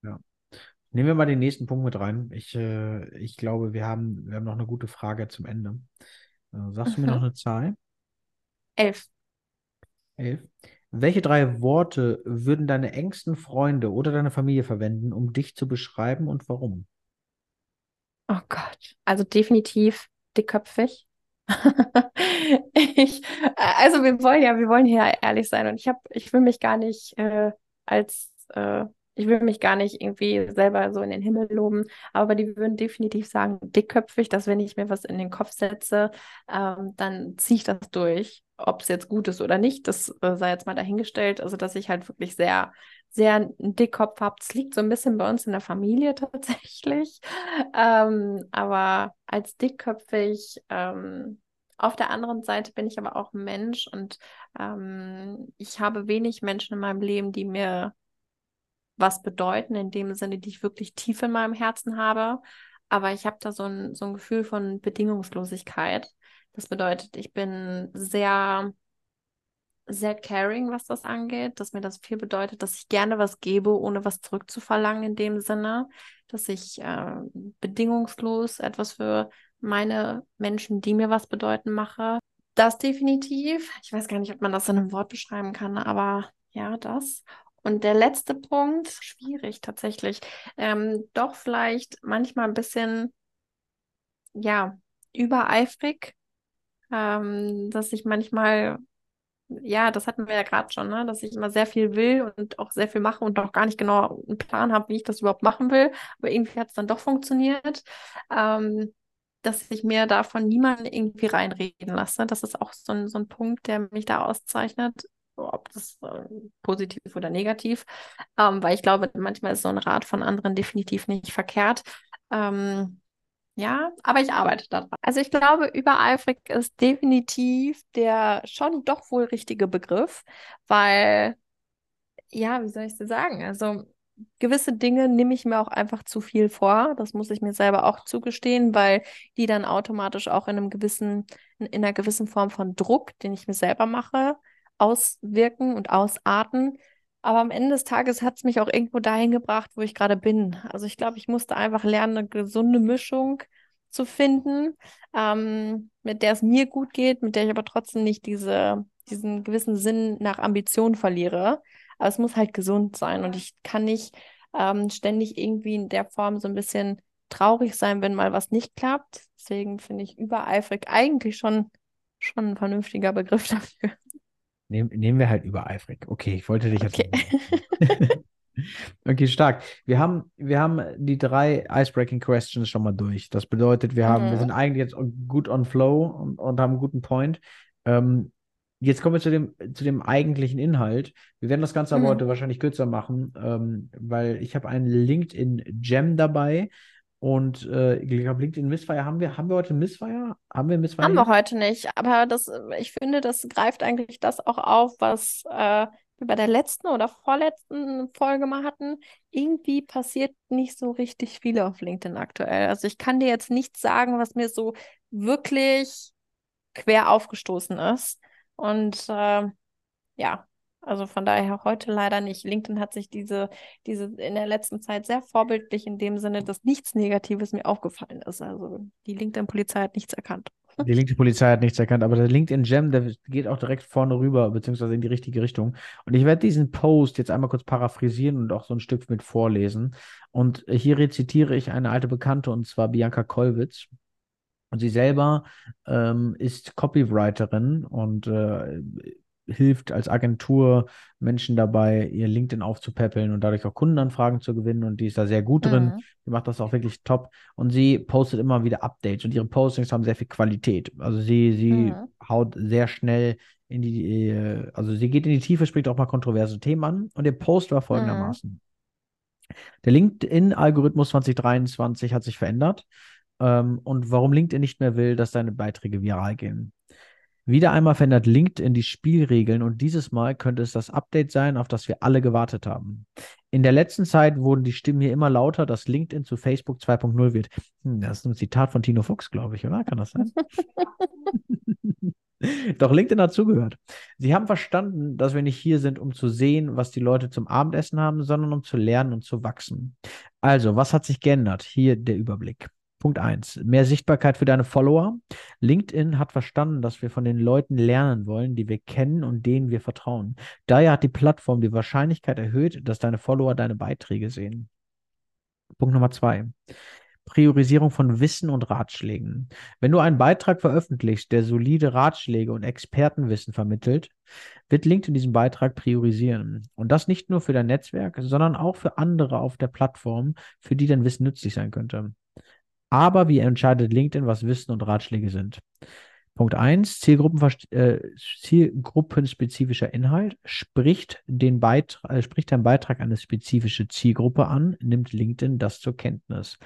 Ja. Nehmen wir mal den nächsten Punkt mit rein. Ich, äh, ich glaube, wir haben, wir haben noch eine gute Frage zum Ende. Äh, sagst mhm. du mir noch mhm. eine Zahl? Elf. Elf. Welche drei Worte würden deine engsten Freunde oder deine Familie verwenden, um dich zu beschreiben und warum? Oh Gott, also definitiv dickköpfig. ich, also wir wollen ja, wir wollen hier ehrlich sein und ich habe, ich will mich gar nicht äh, als äh, ich will mich gar nicht irgendwie selber so in den Himmel loben, aber die würden definitiv sagen, dickköpfig, dass wenn ich mir was in den Kopf setze, ähm, dann ziehe ich das durch. Ob es jetzt gut ist oder nicht, das äh, sei jetzt mal dahingestellt. Also, dass ich halt wirklich sehr, sehr einen Dickkopf habe. Das liegt so ein bisschen bei uns in der Familie tatsächlich. Ähm, aber als dickköpfig, ähm, auf der anderen Seite bin ich aber auch Mensch und ähm, ich habe wenig Menschen in meinem Leben, die mir was bedeuten, in dem Sinne, die ich wirklich tief in meinem Herzen habe. Aber ich habe da so ein, so ein Gefühl von Bedingungslosigkeit. Das bedeutet, ich bin sehr, sehr caring, was das angeht, dass mir das viel bedeutet, dass ich gerne was gebe, ohne was zurückzuverlangen in dem Sinne, dass ich äh, bedingungslos etwas für meine Menschen, die mir was bedeuten, mache. Das definitiv. Ich weiß gar nicht, ob man das in einem Wort beschreiben kann, aber ja, das. Und der letzte Punkt, schwierig tatsächlich, ähm, doch vielleicht manchmal ein bisschen, ja, übereifrig, ähm, dass ich manchmal, ja, das hatten wir ja gerade schon, ne, dass ich immer sehr viel will und auch sehr viel mache und auch gar nicht genau einen Plan habe, wie ich das überhaupt machen will, aber irgendwie hat es dann doch funktioniert. Ähm, dass ich mir davon niemanden irgendwie reinreden lasse. Das ist auch so ein, so ein Punkt, der mich da auszeichnet ob das äh, positiv oder negativ, ähm, weil ich glaube, manchmal ist so ein Rat von anderen definitiv nicht verkehrt. Ähm, ja, aber ich arbeite daran. Also ich glaube, übereifrig ist definitiv der schon doch wohl richtige Begriff, weil, ja, wie soll ich es dir sagen? Also gewisse Dinge nehme ich mir auch einfach zu viel vor. Das muss ich mir selber auch zugestehen, weil die dann automatisch auch in einem gewissen, in einer gewissen Form von Druck, den ich mir selber mache, auswirken und ausarten. Aber am Ende des Tages hat es mich auch irgendwo dahin gebracht, wo ich gerade bin. Also ich glaube, ich musste einfach lernen, eine gesunde Mischung zu finden, ähm, mit der es mir gut geht, mit der ich aber trotzdem nicht diese, diesen gewissen Sinn nach Ambition verliere. Aber es muss halt gesund sein und ich kann nicht ähm, ständig irgendwie in der Form so ein bisschen traurig sein, wenn mal was nicht klappt. Deswegen finde ich übereifrig eigentlich schon, schon ein vernünftiger Begriff dafür. Nehm, nehmen wir halt übereifrig. Okay, ich wollte dich jetzt. Okay, okay stark. Wir haben, wir haben die drei Icebreaking Questions schon mal durch. Das bedeutet, wir haben, mhm. wir sind eigentlich jetzt gut on flow und, und haben einen guten Point. Ähm, Jetzt kommen wir zu dem, zu dem eigentlichen Inhalt. Wir werden das Ganze aber Mhm. heute wahrscheinlich kürzer machen, ähm, weil ich habe einen LinkedIn-Gem dabei und äh, ich glaube, LinkedIn Missfire haben wir. Haben wir heute Missfire? Haben wir Missfire? Haben wir heute nicht, aber das, ich finde, das greift eigentlich das auch auf, was äh, wir bei der letzten oder vorletzten Folge mal hatten. Irgendwie passiert nicht so richtig viel auf LinkedIn aktuell. Also ich kann dir jetzt nichts sagen, was mir so wirklich quer aufgestoßen ist. Und äh, ja, also von daher heute leider nicht. LinkedIn hat sich diese, diese in der letzten Zeit sehr vorbildlich in dem Sinne, dass nichts Negatives mir aufgefallen ist. Also die LinkedIn-Polizei hat nichts erkannt. Die LinkedIn-Polizei hat nichts erkannt, aber der LinkedIn-Gem, der geht auch direkt vorne rüber, beziehungsweise in die richtige Richtung. Und ich werde diesen Post jetzt einmal kurz paraphrasieren und auch so ein Stück mit vorlesen. Und hier rezitiere ich eine alte Bekannte, und zwar Bianca Kollwitz. Und sie selber ähm, ist Copywriterin und äh, hilft als Agentur Menschen dabei, ihr LinkedIn aufzupäppeln und dadurch auch Kundenanfragen zu gewinnen. Und die ist da sehr gut drin. Mhm. Die macht das auch wirklich top. Und sie postet immer wieder Updates und ihre Postings haben sehr viel Qualität. Also sie, sie Mhm. haut sehr schnell in die, äh, also sie geht in die Tiefe, spricht auch mal kontroverse Themen an. Und ihr Post war folgendermaßen. Der LinkedIn-Algorithmus 2023 hat sich verändert. Ähm, und warum LinkedIn nicht mehr will, dass deine Beiträge viral gehen. Wieder einmal verändert LinkedIn die Spielregeln und dieses Mal könnte es das Update sein, auf das wir alle gewartet haben. In der letzten Zeit wurden die Stimmen hier immer lauter, dass LinkedIn zu Facebook 2.0 wird. Hm, das ist ein Zitat von Tino Fuchs, glaube ich, oder? Kann das sein? Doch LinkedIn hat zugehört. Sie haben verstanden, dass wir nicht hier sind, um zu sehen, was die Leute zum Abendessen haben, sondern um zu lernen und zu wachsen. Also, was hat sich geändert? Hier der Überblick. Punkt 1. Mehr Sichtbarkeit für deine Follower. LinkedIn hat verstanden, dass wir von den Leuten lernen wollen, die wir kennen und denen wir vertrauen. Daher hat die Plattform die Wahrscheinlichkeit erhöht, dass deine Follower deine Beiträge sehen. Punkt Nummer 2. Priorisierung von Wissen und Ratschlägen. Wenn du einen Beitrag veröffentlichst, der solide Ratschläge und Expertenwissen vermittelt, wird LinkedIn diesen Beitrag priorisieren. Und das nicht nur für dein Netzwerk, sondern auch für andere auf der Plattform, für die dein Wissen nützlich sein könnte. Aber wie entscheidet LinkedIn, was Wissen und Ratschläge sind? Punkt 1, Zielgruppenverst- äh, zielgruppenspezifischer Inhalt. Spricht, den Beitrag, äh, spricht dein Beitrag eine spezifische Zielgruppe an, nimmt LinkedIn das zur Kenntnis.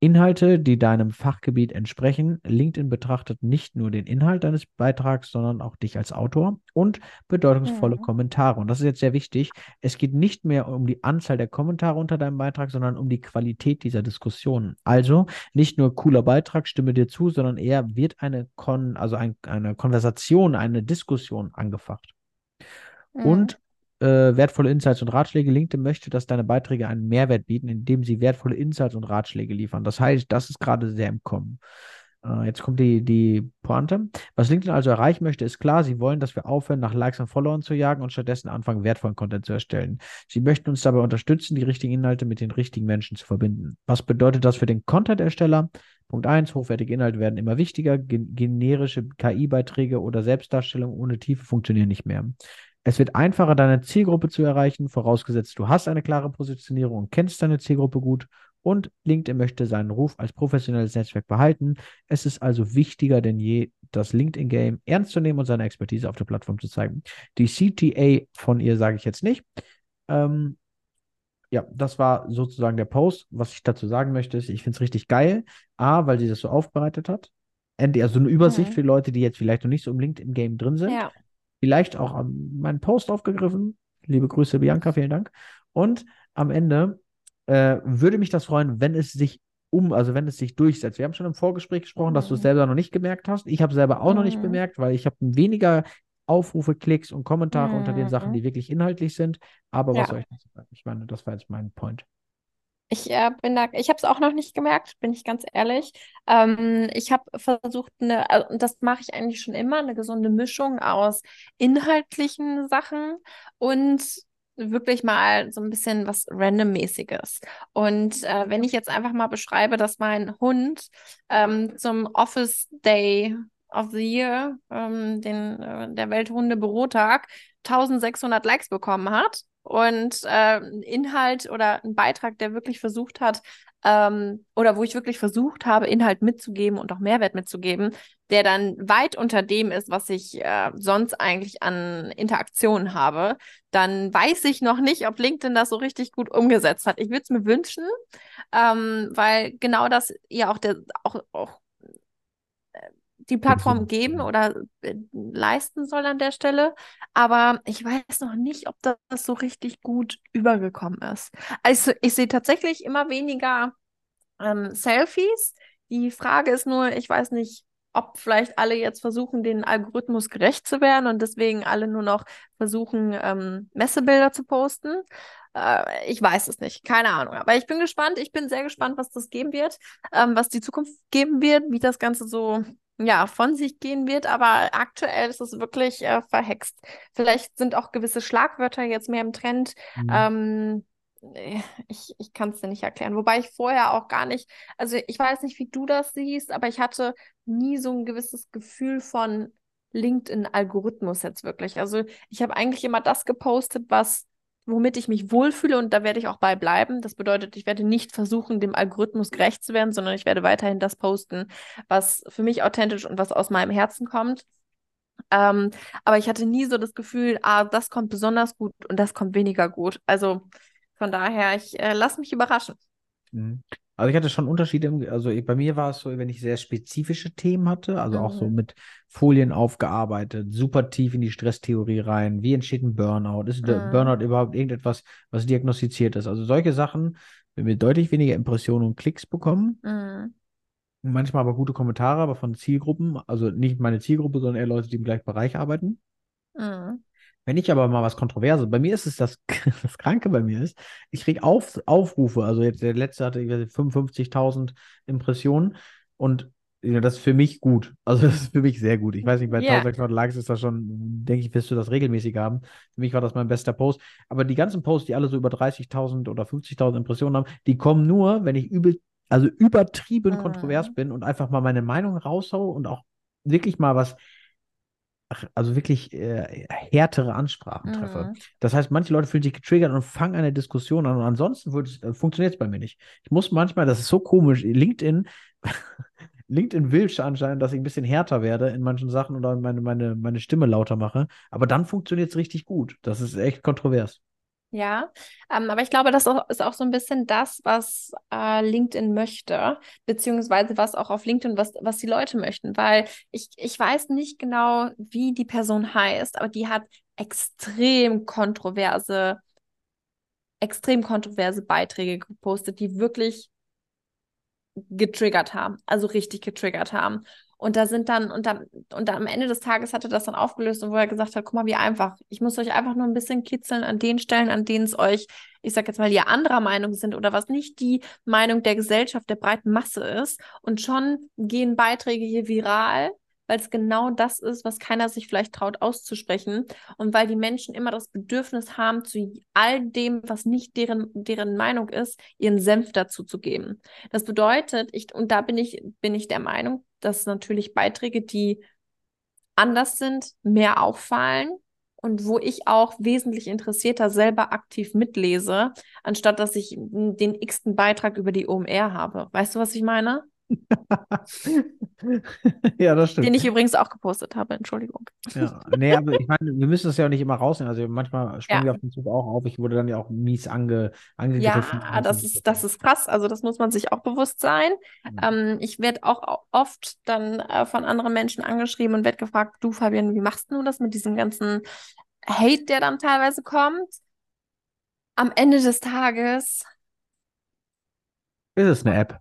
Inhalte, die deinem Fachgebiet entsprechen. LinkedIn betrachtet nicht nur den Inhalt deines Beitrags, sondern auch dich als Autor und bedeutungsvolle Mhm. Kommentare. Und das ist jetzt sehr wichtig. Es geht nicht mehr um die Anzahl der Kommentare unter deinem Beitrag, sondern um die Qualität dieser Diskussion. Also nicht nur cooler Beitrag, stimme dir zu, sondern eher wird eine Kon also ein, eine Konversation, eine Diskussion angefacht. Mhm. Und äh, wertvolle Insights und Ratschläge. LinkedIn möchte, dass deine Beiträge einen Mehrwert bieten, indem sie wertvolle Insights und Ratschläge liefern. Das heißt, das ist gerade sehr im Kommen. Äh, jetzt kommt die, die Pointe. Was LinkedIn also erreichen möchte, ist klar, sie wollen, dass wir aufhören, nach Likes und Followern zu jagen und stattdessen anfangen, wertvollen Content zu erstellen. Sie möchten uns dabei unterstützen, die richtigen Inhalte mit den richtigen Menschen zu verbinden. Was bedeutet das für den Content-Ersteller? Punkt 1, hochwertige Inhalte werden immer wichtiger. Gen generische KI-Beiträge oder Selbstdarstellung ohne Tiefe funktionieren nicht mehr. Es wird einfacher, deine Zielgruppe zu erreichen, vorausgesetzt du hast eine klare Positionierung und kennst deine Zielgruppe gut. Und LinkedIn möchte seinen Ruf als professionelles Netzwerk behalten. Es ist also wichtiger denn je, das LinkedIn-Game ernst zu nehmen und seine Expertise auf der Plattform zu zeigen. Die CTA von ihr sage ich jetzt nicht. Ähm, ja, das war sozusagen der Post. Was ich dazu sagen möchte, ist, ich finde es richtig geil. A, weil sie das so aufbereitet hat. Also eine Übersicht Mhm. für Leute, die jetzt vielleicht noch nicht so im LinkedIn-Game drin sind Ja. Vielleicht auch ähm, meinen Post aufgegriffen. Liebe Grüße, Bianca, vielen Dank. Und am Ende äh, würde mich das freuen, wenn es sich um, also wenn es sich durchsetzt. Wir haben schon im Vorgespräch gesprochen, dass du es Mhm. selber noch nicht gemerkt hast. Ich habe selber auch noch nicht Mhm. bemerkt, weil ich habe weniger Aufrufe, Klicks und Kommentare unter den Sachen, Mhm. die wirklich inhaltlich sind. Aber was Ja. soll ich dazu sagen? Ich meine, das war jetzt mein Point. Ich äh, bin da, ich habe es auch noch nicht gemerkt, bin ich ganz ehrlich. Ähm, ich habe versucht, eine, also, das mache ich eigentlich schon immer, eine gesunde Mischung aus inhaltlichen Sachen und wirklich mal so ein bisschen was Randommäßiges. Und äh, wenn ich jetzt einfach mal beschreibe, dass mein Hund ähm, zum Office Day of the Year, ähm, den, äh, der Welthunde-Bürotag, 1600 Likes bekommen hat, und äh, Inhalt oder ein Beitrag, der wirklich versucht hat, ähm, oder wo ich wirklich versucht habe, Inhalt mitzugeben und auch Mehrwert mitzugeben, der dann weit unter dem ist, was ich äh, sonst eigentlich an Interaktionen habe, dann weiß ich noch nicht, ob LinkedIn das so richtig gut umgesetzt hat. Ich würde es mir wünschen, ähm, weil genau das ja auch, der, auch, auch die Plattform geben oder äh, leisten soll an der Stelle. Aber ich weiß noch nicht, ob das so richtig gut übergekommen ist. Also ich sehe tatsächlich immer weniger ähm, Selfies. Die Frage ist nur, ich weiß nicht, ob vielleicht alle jetzt versuchen, den Algorithmus gerecht zu werden und deswegen alle nur noch versuchen, ähm, Messebilder zu posten. Äh, ich weiß es nicht, keine Ahnung. Aber ich bin gespannt. Ich bin sehr gespannt, was das geben wird, ähm, was die Zukunft geben wird, wie das Ganze so ja, von sich gehen wird, aber aktuell ist es wirklich äh, verhext. Vielleicht sind auch gewisse Schlagwörter jetzt mehr im Trend. Mhm. Ähm, äh, ich, ich kann es dir nicht erklären. Wobei ich vorher auch gar nicht, also ich weiß nicht, wie du das siehst, aber ich hatte nie so ein gewisses Gefühl von LinkedIn-Algorithmus jetzt wirklich. Also ich habe eigentlich immer das gepostet, was womit ich mich wohlfühle und da werde ich auch bei bleiben. Das bedeutet, ich werde nicht versuchen, dem Algorithmus gerecht zu werden, sondern ich werde weiterhin das posten, was für mich authentisch und was aus meinem Herzen kommt. Ähm, aber ich hatte nie so das Gefühl, ah, das kommt besonders gut und das kommt weniger gut. Also von daher, ich äh, lasse mich überraschen. Mhm. Also ich hatte schon Unterschiede, also bei mir war es so, wenn ich sehr spezifische Themen hatte, also mhm. auch so mhm. mit Folien aufgearbeitet, super tief in die Stresstheorie rein, wie entsteht ein Burnout, ist mhm. Burnout überhaupt irgendetwas, was diagnostiziert ist? Also solche Sachen, wenn wir deutlich weniger Impressionen und Klicks bekommen, mhm. manchmal aber gute Kommentare, aber von Zielgruppen, also nicht meine Zielgruppe, sondern eher Leute, die im gleichen Bereich arbeiten. Mhm. Wenn ich aber mal was Kontroverses, bei mir ist es das, das Kranke bei mir ist, ich kriege Auf, Aufrufe, also jetzt der letzte hatte 55.000 Impressionen und ja, das ist für mich gut. Also das ist für mich sehr gut. Ich weiß nicht, bei yeah. 1600 Likes ist das schon, denke ich, wirst du das regelmäßig haben. Für mich war das mein bester Post. Aber die ganzen Posts, die alle so über 30.000 oder 50.000 Impressionen haben, die kommen nur, wenn ich übel, also übertrieben mm. kontrovers bin und einfach mal meine Meinung raushaue und auch wirklich mal was also wirklich äh, härtere Ansprachen treffe. Mhm. Das heißt, manche Leute fühlen sich getriggert und fangen eine Diskussion an und ansonsten äh, funktioniert es bei mir nicht. Ich muss manchmal, das ist so komisch, LinkedIn, LinkedIn will anscheinend, dass ich ein bisschen härter werde in manchen Sachen oder meine, meine, meine Stimme lauter mache, aber dann funktioniert es richtig gut. Das ist echt kontrovers. Ja, ähm, aber ich glaube, das ist auch so ein bisschen das, was äh, LinkedIn möchte, beziehungsweise was auch auf LinkedIn, was, was die Leute möchten, weil ich, ich weiß nicht genau, wie die Person heißt, aber die hat extrem kontroverse, extrem kontroverse Beiträge gepostet, die wirklich getriggert haben, also richtig getriggert haben. Und da sind dann, und, da, und am Ende des Tages hatte das dann aufgelöst und wo er gesagt hat, guck mal, wie einfach. Ich muss euch einfach nur ein bisschen kitzeln an den Stellen, an denen es euch, ich sag jetzt mal, die anderer Meinung sind oder was nicht die Meinung der Gesellschaft, der breiten Masse ist. Und schon gehen Beiträge hier viral, weil es genau das ist, was keiner sich vielleicht traut auszusprechen und weil die Menschen immer das Bedürfnis haben, zu all dem, was nicht deren, deren Meinung ist, ihren Senf dazu zu geben. Das bedeutet, ich, und da bin ich, bin ich der Meinung, dass natürlich Beiträge, die anders sind, mehr auffallen und wo ich auch wesentlich interessierter selber aktiv mitlese, anstatt dass ich den x-ten Beitrag über die OMR habe. Weißt du, was ich meine? ja, das stimmt. Den ich übrigens auch gepostet habe, Entschuldigung. Ja, nee, aber ich meine, wir müssen das ja auch nicht immer rausnehmen. Also manchmal springen ja. wir auf den Zug auch auf. Ich wurde dann ja auch mies ange, angegriffen. Ja, das ist, das ist krass. Also das muss man sich auch bewusst sein. Mhm. Ähm, ich werde auch oft dann äh, von anderen Menschen angeschrieben und werde gefragt, du Fabian, wie machst du das mit diesem ganzen Hate, der dann teilweise kommt? Am Ende des Tages ist es eine App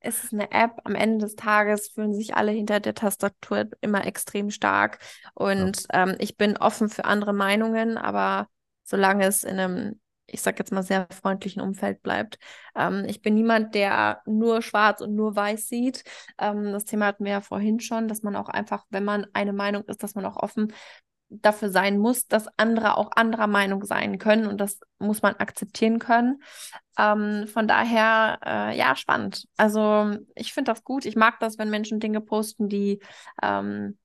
es ist eine App. Am Ende des Tages fühlen sich alle hinter der Tastatur immer extrem stark. Und ja. ähm, ich bin offen für andere Meinungen, aber solange es in einem, ich sag jetzt mal, sehr freundlichen Umfeld bleibt. Ähm, ich bin niemand, der nur schwarz und nur weiß sieht. Ähm, das Thema hatten wir ja vorhin schon, dass man auch einfach, wenn man eine Meinung ist, dass man auch offen dafür sein muss, dass andere auch anderer Meinung sein können und das muss man akzeptieren können. Ähm, von daher, äh, ja, spannend. Also ich finde das gut. Ich mag das, wenn Menschen Dinge posten, die, ähm,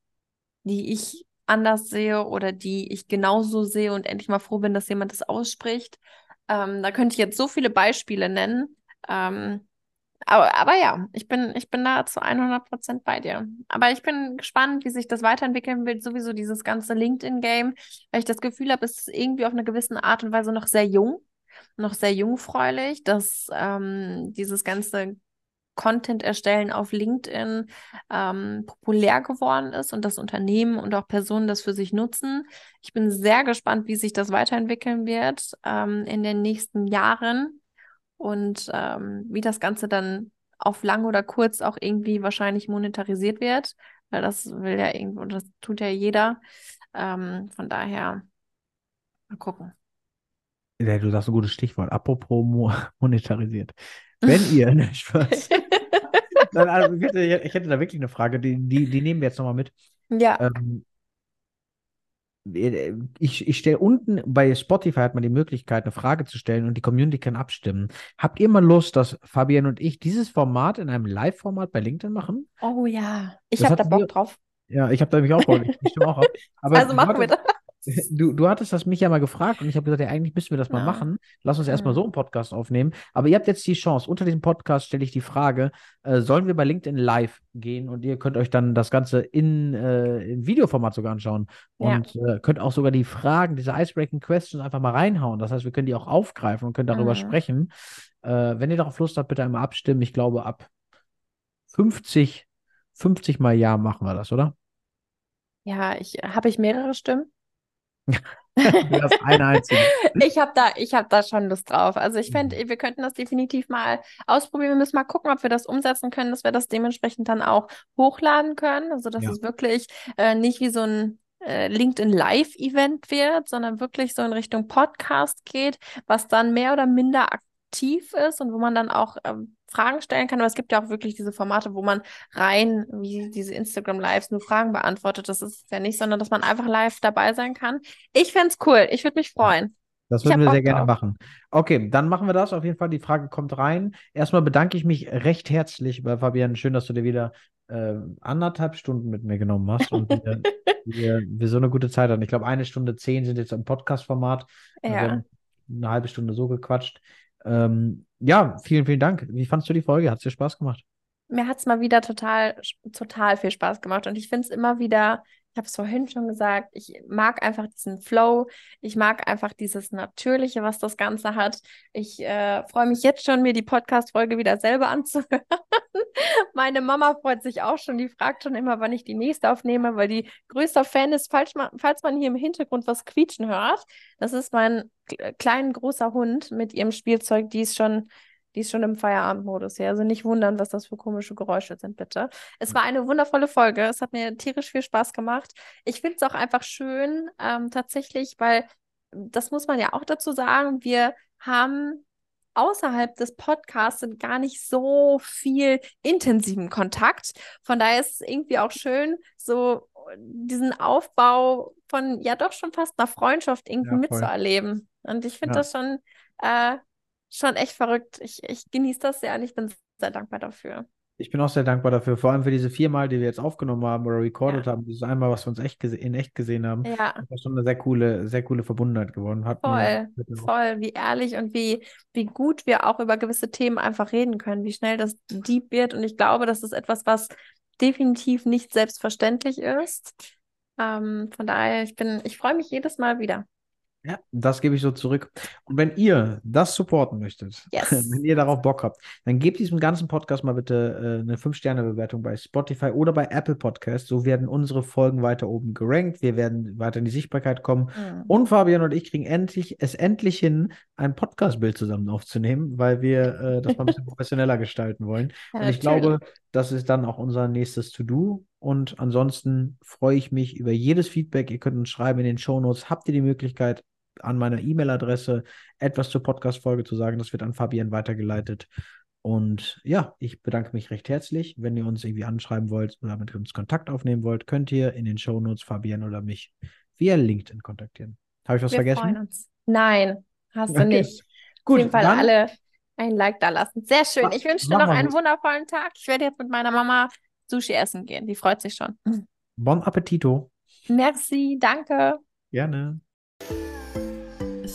die ich anders sehe oder die ich genauso sehe und endlich mal froh bin, dass jemand das ausspricht. Ähm, da könnte ich jetzt so viele Beispiele nennen. Ähm, aber, aber ja, ich bin, ich bin da zu 100 Prozent bei dir. Aber ich bin gespannt, wie sich das weiterentwickeln wird, sowieso dieses ganze LinkedIn-Game, weil ich das Gefühl habe, es ist irgendwie auf eine gewisse Art und Weise noch sehr jung, noch sehr jungfräulich, dass ähm, dieses ganze Content erstellen auf LinkedIn ähm, populär geworden ist und das Unternehmen und auch Personen das für sich nutzen. Ich bin sehr gespannt, wie sich das weiterentwickeln wird ähm, in den nächsten Jahren und ähm, wie das Ganze dann auf lang oder kurz auch irgendwie wahrscheinlich monetarisiert wird, weil das will ja irgendwo, das tut ja jeder. Ähm, von daher mal gucken. Ja, du sagst ein gutes Stichwort. Apropos mo monetarisiert. Wenn ihr, ne, Spaß. Nein, also bitte, ich hätte da wirklich eine Frage, die, die, die nehmen wir jetzt nochmal mit. Ja. Ähm, ich, ich stelle unten bei Spotify hat man die Möglichkeit, eine Frage zu stellen und die Community kann abstimmen. Habt ihr mal Lust, dass Fabian und ich dieses Format in einem Live-Format bei LinkedIn machen? Oh ja, ich habe da Bock wir, drauf. Ja, ich habe da nämlich auch Bock. Ich auch ab. Aber also machen wir das. Du, du hattest das mich ja mal gefragt und ich habe gesagt, ja, eigentlich müssen wir das mal ja. machen. Lass uns erstmal so einen Podcast aufnehmen. Aber ihr habt jetzt die Chance. Unter diesem Podcast stelle ich die Frage, äh, sollen wir bei LinkedIn live gehen und ihr könnt euch dann das Ganze in, äh, in Videoformat sogar anschauen und ja. äh, könnt auch sogar die Fragen, diese Icebreaking Questions einfach mal reinhauen. Das heißt, wir können die auch aufgreifen und können darüber mhm. sprechen. Äh, wenn ihr darauf Lust habt, bitte einmal abstimmen. Ich glaube, ab 50, 50 mal Ja machen wir das, oder? Ja, ich habe ich mehrere Stimmen? Das eine einzige. ich habe da, ich da schon Lust drauf. Also ich fände, mhm. wir könnten das definitiv mal ausprobieren. Wir müssen mal gucken, ob wir das umsetzen können, dass wir das dementsprechend dann auch hochladen können. Also dass ja. es wirklich äh, nicht wie so ein äh, LinkedIn Live-Event wird, sondern wirklich so in Richtung Podcast geht, was dann mehr oder minder aktiv ist und wo man dann auch ähm, Fragen stellen kann. Aber es gibt ja auch wirklich diese Formate, wo man rein, wie diese Instagram Lives, nur Fragen beantwortet. Das ist ja nicht, sondern dass man einfach live dabei sein kann. Ich fände es cool. Ich würde mich freuen. Das würden wir sehr gerne drauf. machen. Okay, dann machen wir das. Auf jeden Fall, die Frage kommt rein. Erstmal bedanke ich mich recht herzlich bei Fabian. Schön, dass du dir wieder äh, anderthalb Stunden mit mir genommen hast und wir, wir, wir, so eine gute Zeit hatten. Ich glaube, eine Stunde zehn sind jetzt im Podcast-Format. Ja. Wir haben eine halbe Stunde so gequatscht. Ähm, ja, vielen, vielen Dank. Wie fandest du die Folge? Hat es dir Spaß gemacht? Mir hat es mal wieder total, total viel Spaß gemacht. Und ich finde es immer wieder, ich habe es vorhin schon gesagt, ich mag einfach diesen Flow. Ich mag einfach dieses Natürliche, was das Ganze hat. Ich äh, freue mich jetzt schon, mir die Podcast-Folge wieder selber anzuhören. Meine Mama freut sich auch schon. Die fragt schon immer, wann ich die nächste aufnehme, weil die größter Fan ist, falls man, falls man hier im Hintergrund was quietschen hört. Das ist mein kleiner großer Hund mit ihrem Spielzeug. Die ist schon die ist schon im Feierabendmodus hier. Also nicht wundern, was das für komische Geräusche sind, bitte. Es war eine wundervolle Folge. Es hat mir tierisch viel Spaß gemacht. Ich finde es auch einfach schön, ähm, tatsächlich, weil das muss man ja auch dazu sagen, wir haben außerhalb des Podcasts gar nicht so viel intensiven Kontakt. Von daher ist es irgendwie auch schön, so diesen Aufbau von ja doch schon fast einer Freundschaft irgendwie ja, mitzuerleben. Und ich finde ja. das schon äh, schon echt verrückt. Ich, ich genieße das sehr und ich bin sehr dankbar dafür. Ich bin auch sehr dankbar dafür, vor allem für diese viermal, die wir jetzt aufgenommen haben oder recorded ja. haben. Dieses einmal, was wir uns echt in echt gesehen haben. Ja. Das ist schon eine sehr coole, sehr coole Verbundenheit geworden. Hat voll, voll, wie ehrlich und wie, wie gut wir auch über gewisse Themen einfach reden können, wie schnell das deep wird. Und ich glaube, das ist etwas, was definitiv nicht selbstverständlich ist. Ähm, von daher, ich bin, ich freue mich jedes Mal wieder. Ja, das gebe ich so zurück. Und wenn ihr das supporten möchtet, yes. wenn ihr darauf Bock habt, dann gebt diesem ganzen Podcast mal bitte äh, eine 5-Sterne-Bewertung bei Spotify oder bei Apple Podcast. So werden unsere Folgen weiter oben gerankt. Wir werden weiter in die Sichtbarkeit kommen. Mhm. Und Fabian und ich kriegen endlich, es endlich hin, ein Podcast-Bild zusammen aufzunehmen, weil wir äh, das mal ein bisschen professioneller gestalten wollen. Ja, und ich natürlich. glaube, das ist dann auch unser nächstes To-Do. Und ansonsten freue ich mich über jedes Feedback. Ihr könnt uns schreiben in den Show Notes. Habt ihr die Möglichkeit, an meiner E-Mail-Adresse etwas zur Podcast-Folge zu sagen. Das wird an Fabian weitergeleitet. Und ja, ich bedanke mich recht herzlich. Wenn ihr uns irgendwie anschreiben wollt oder mit uns Kontakt aufnehmen wollt, könnt ihr in den Show Notes Fabian oder mich via LinkedIn kontaktieren. Habe ich was Wir vergessen? Freuen uns. Nein, hast du okay. nicht. Gut, Auf jeden Fall dann, alle ein Like da lassen. Sehr schön. Ich wünsche dir noch einen wundervollen Tag. Ich werde jetzt mit meiner Mama Sushi essen gehen. Die freut sich schon. Bon Appetito. Merci, danke. Gerne.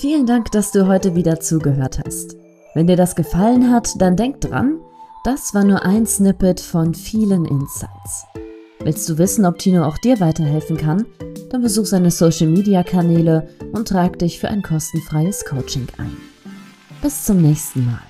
Vielen Dank, dass du heute wieder zugehört hast. Wenn dir das gefallen hat, dann denk dran, das war nur ein Snippet von vielen Insights. Willst du wissen, ob Tino auch dir weiterhelfen kann? Dann besuch seine Social Media Kanäle und trag dich für ein kostenfreies Coaching ein. Bis zum nächsten Mal.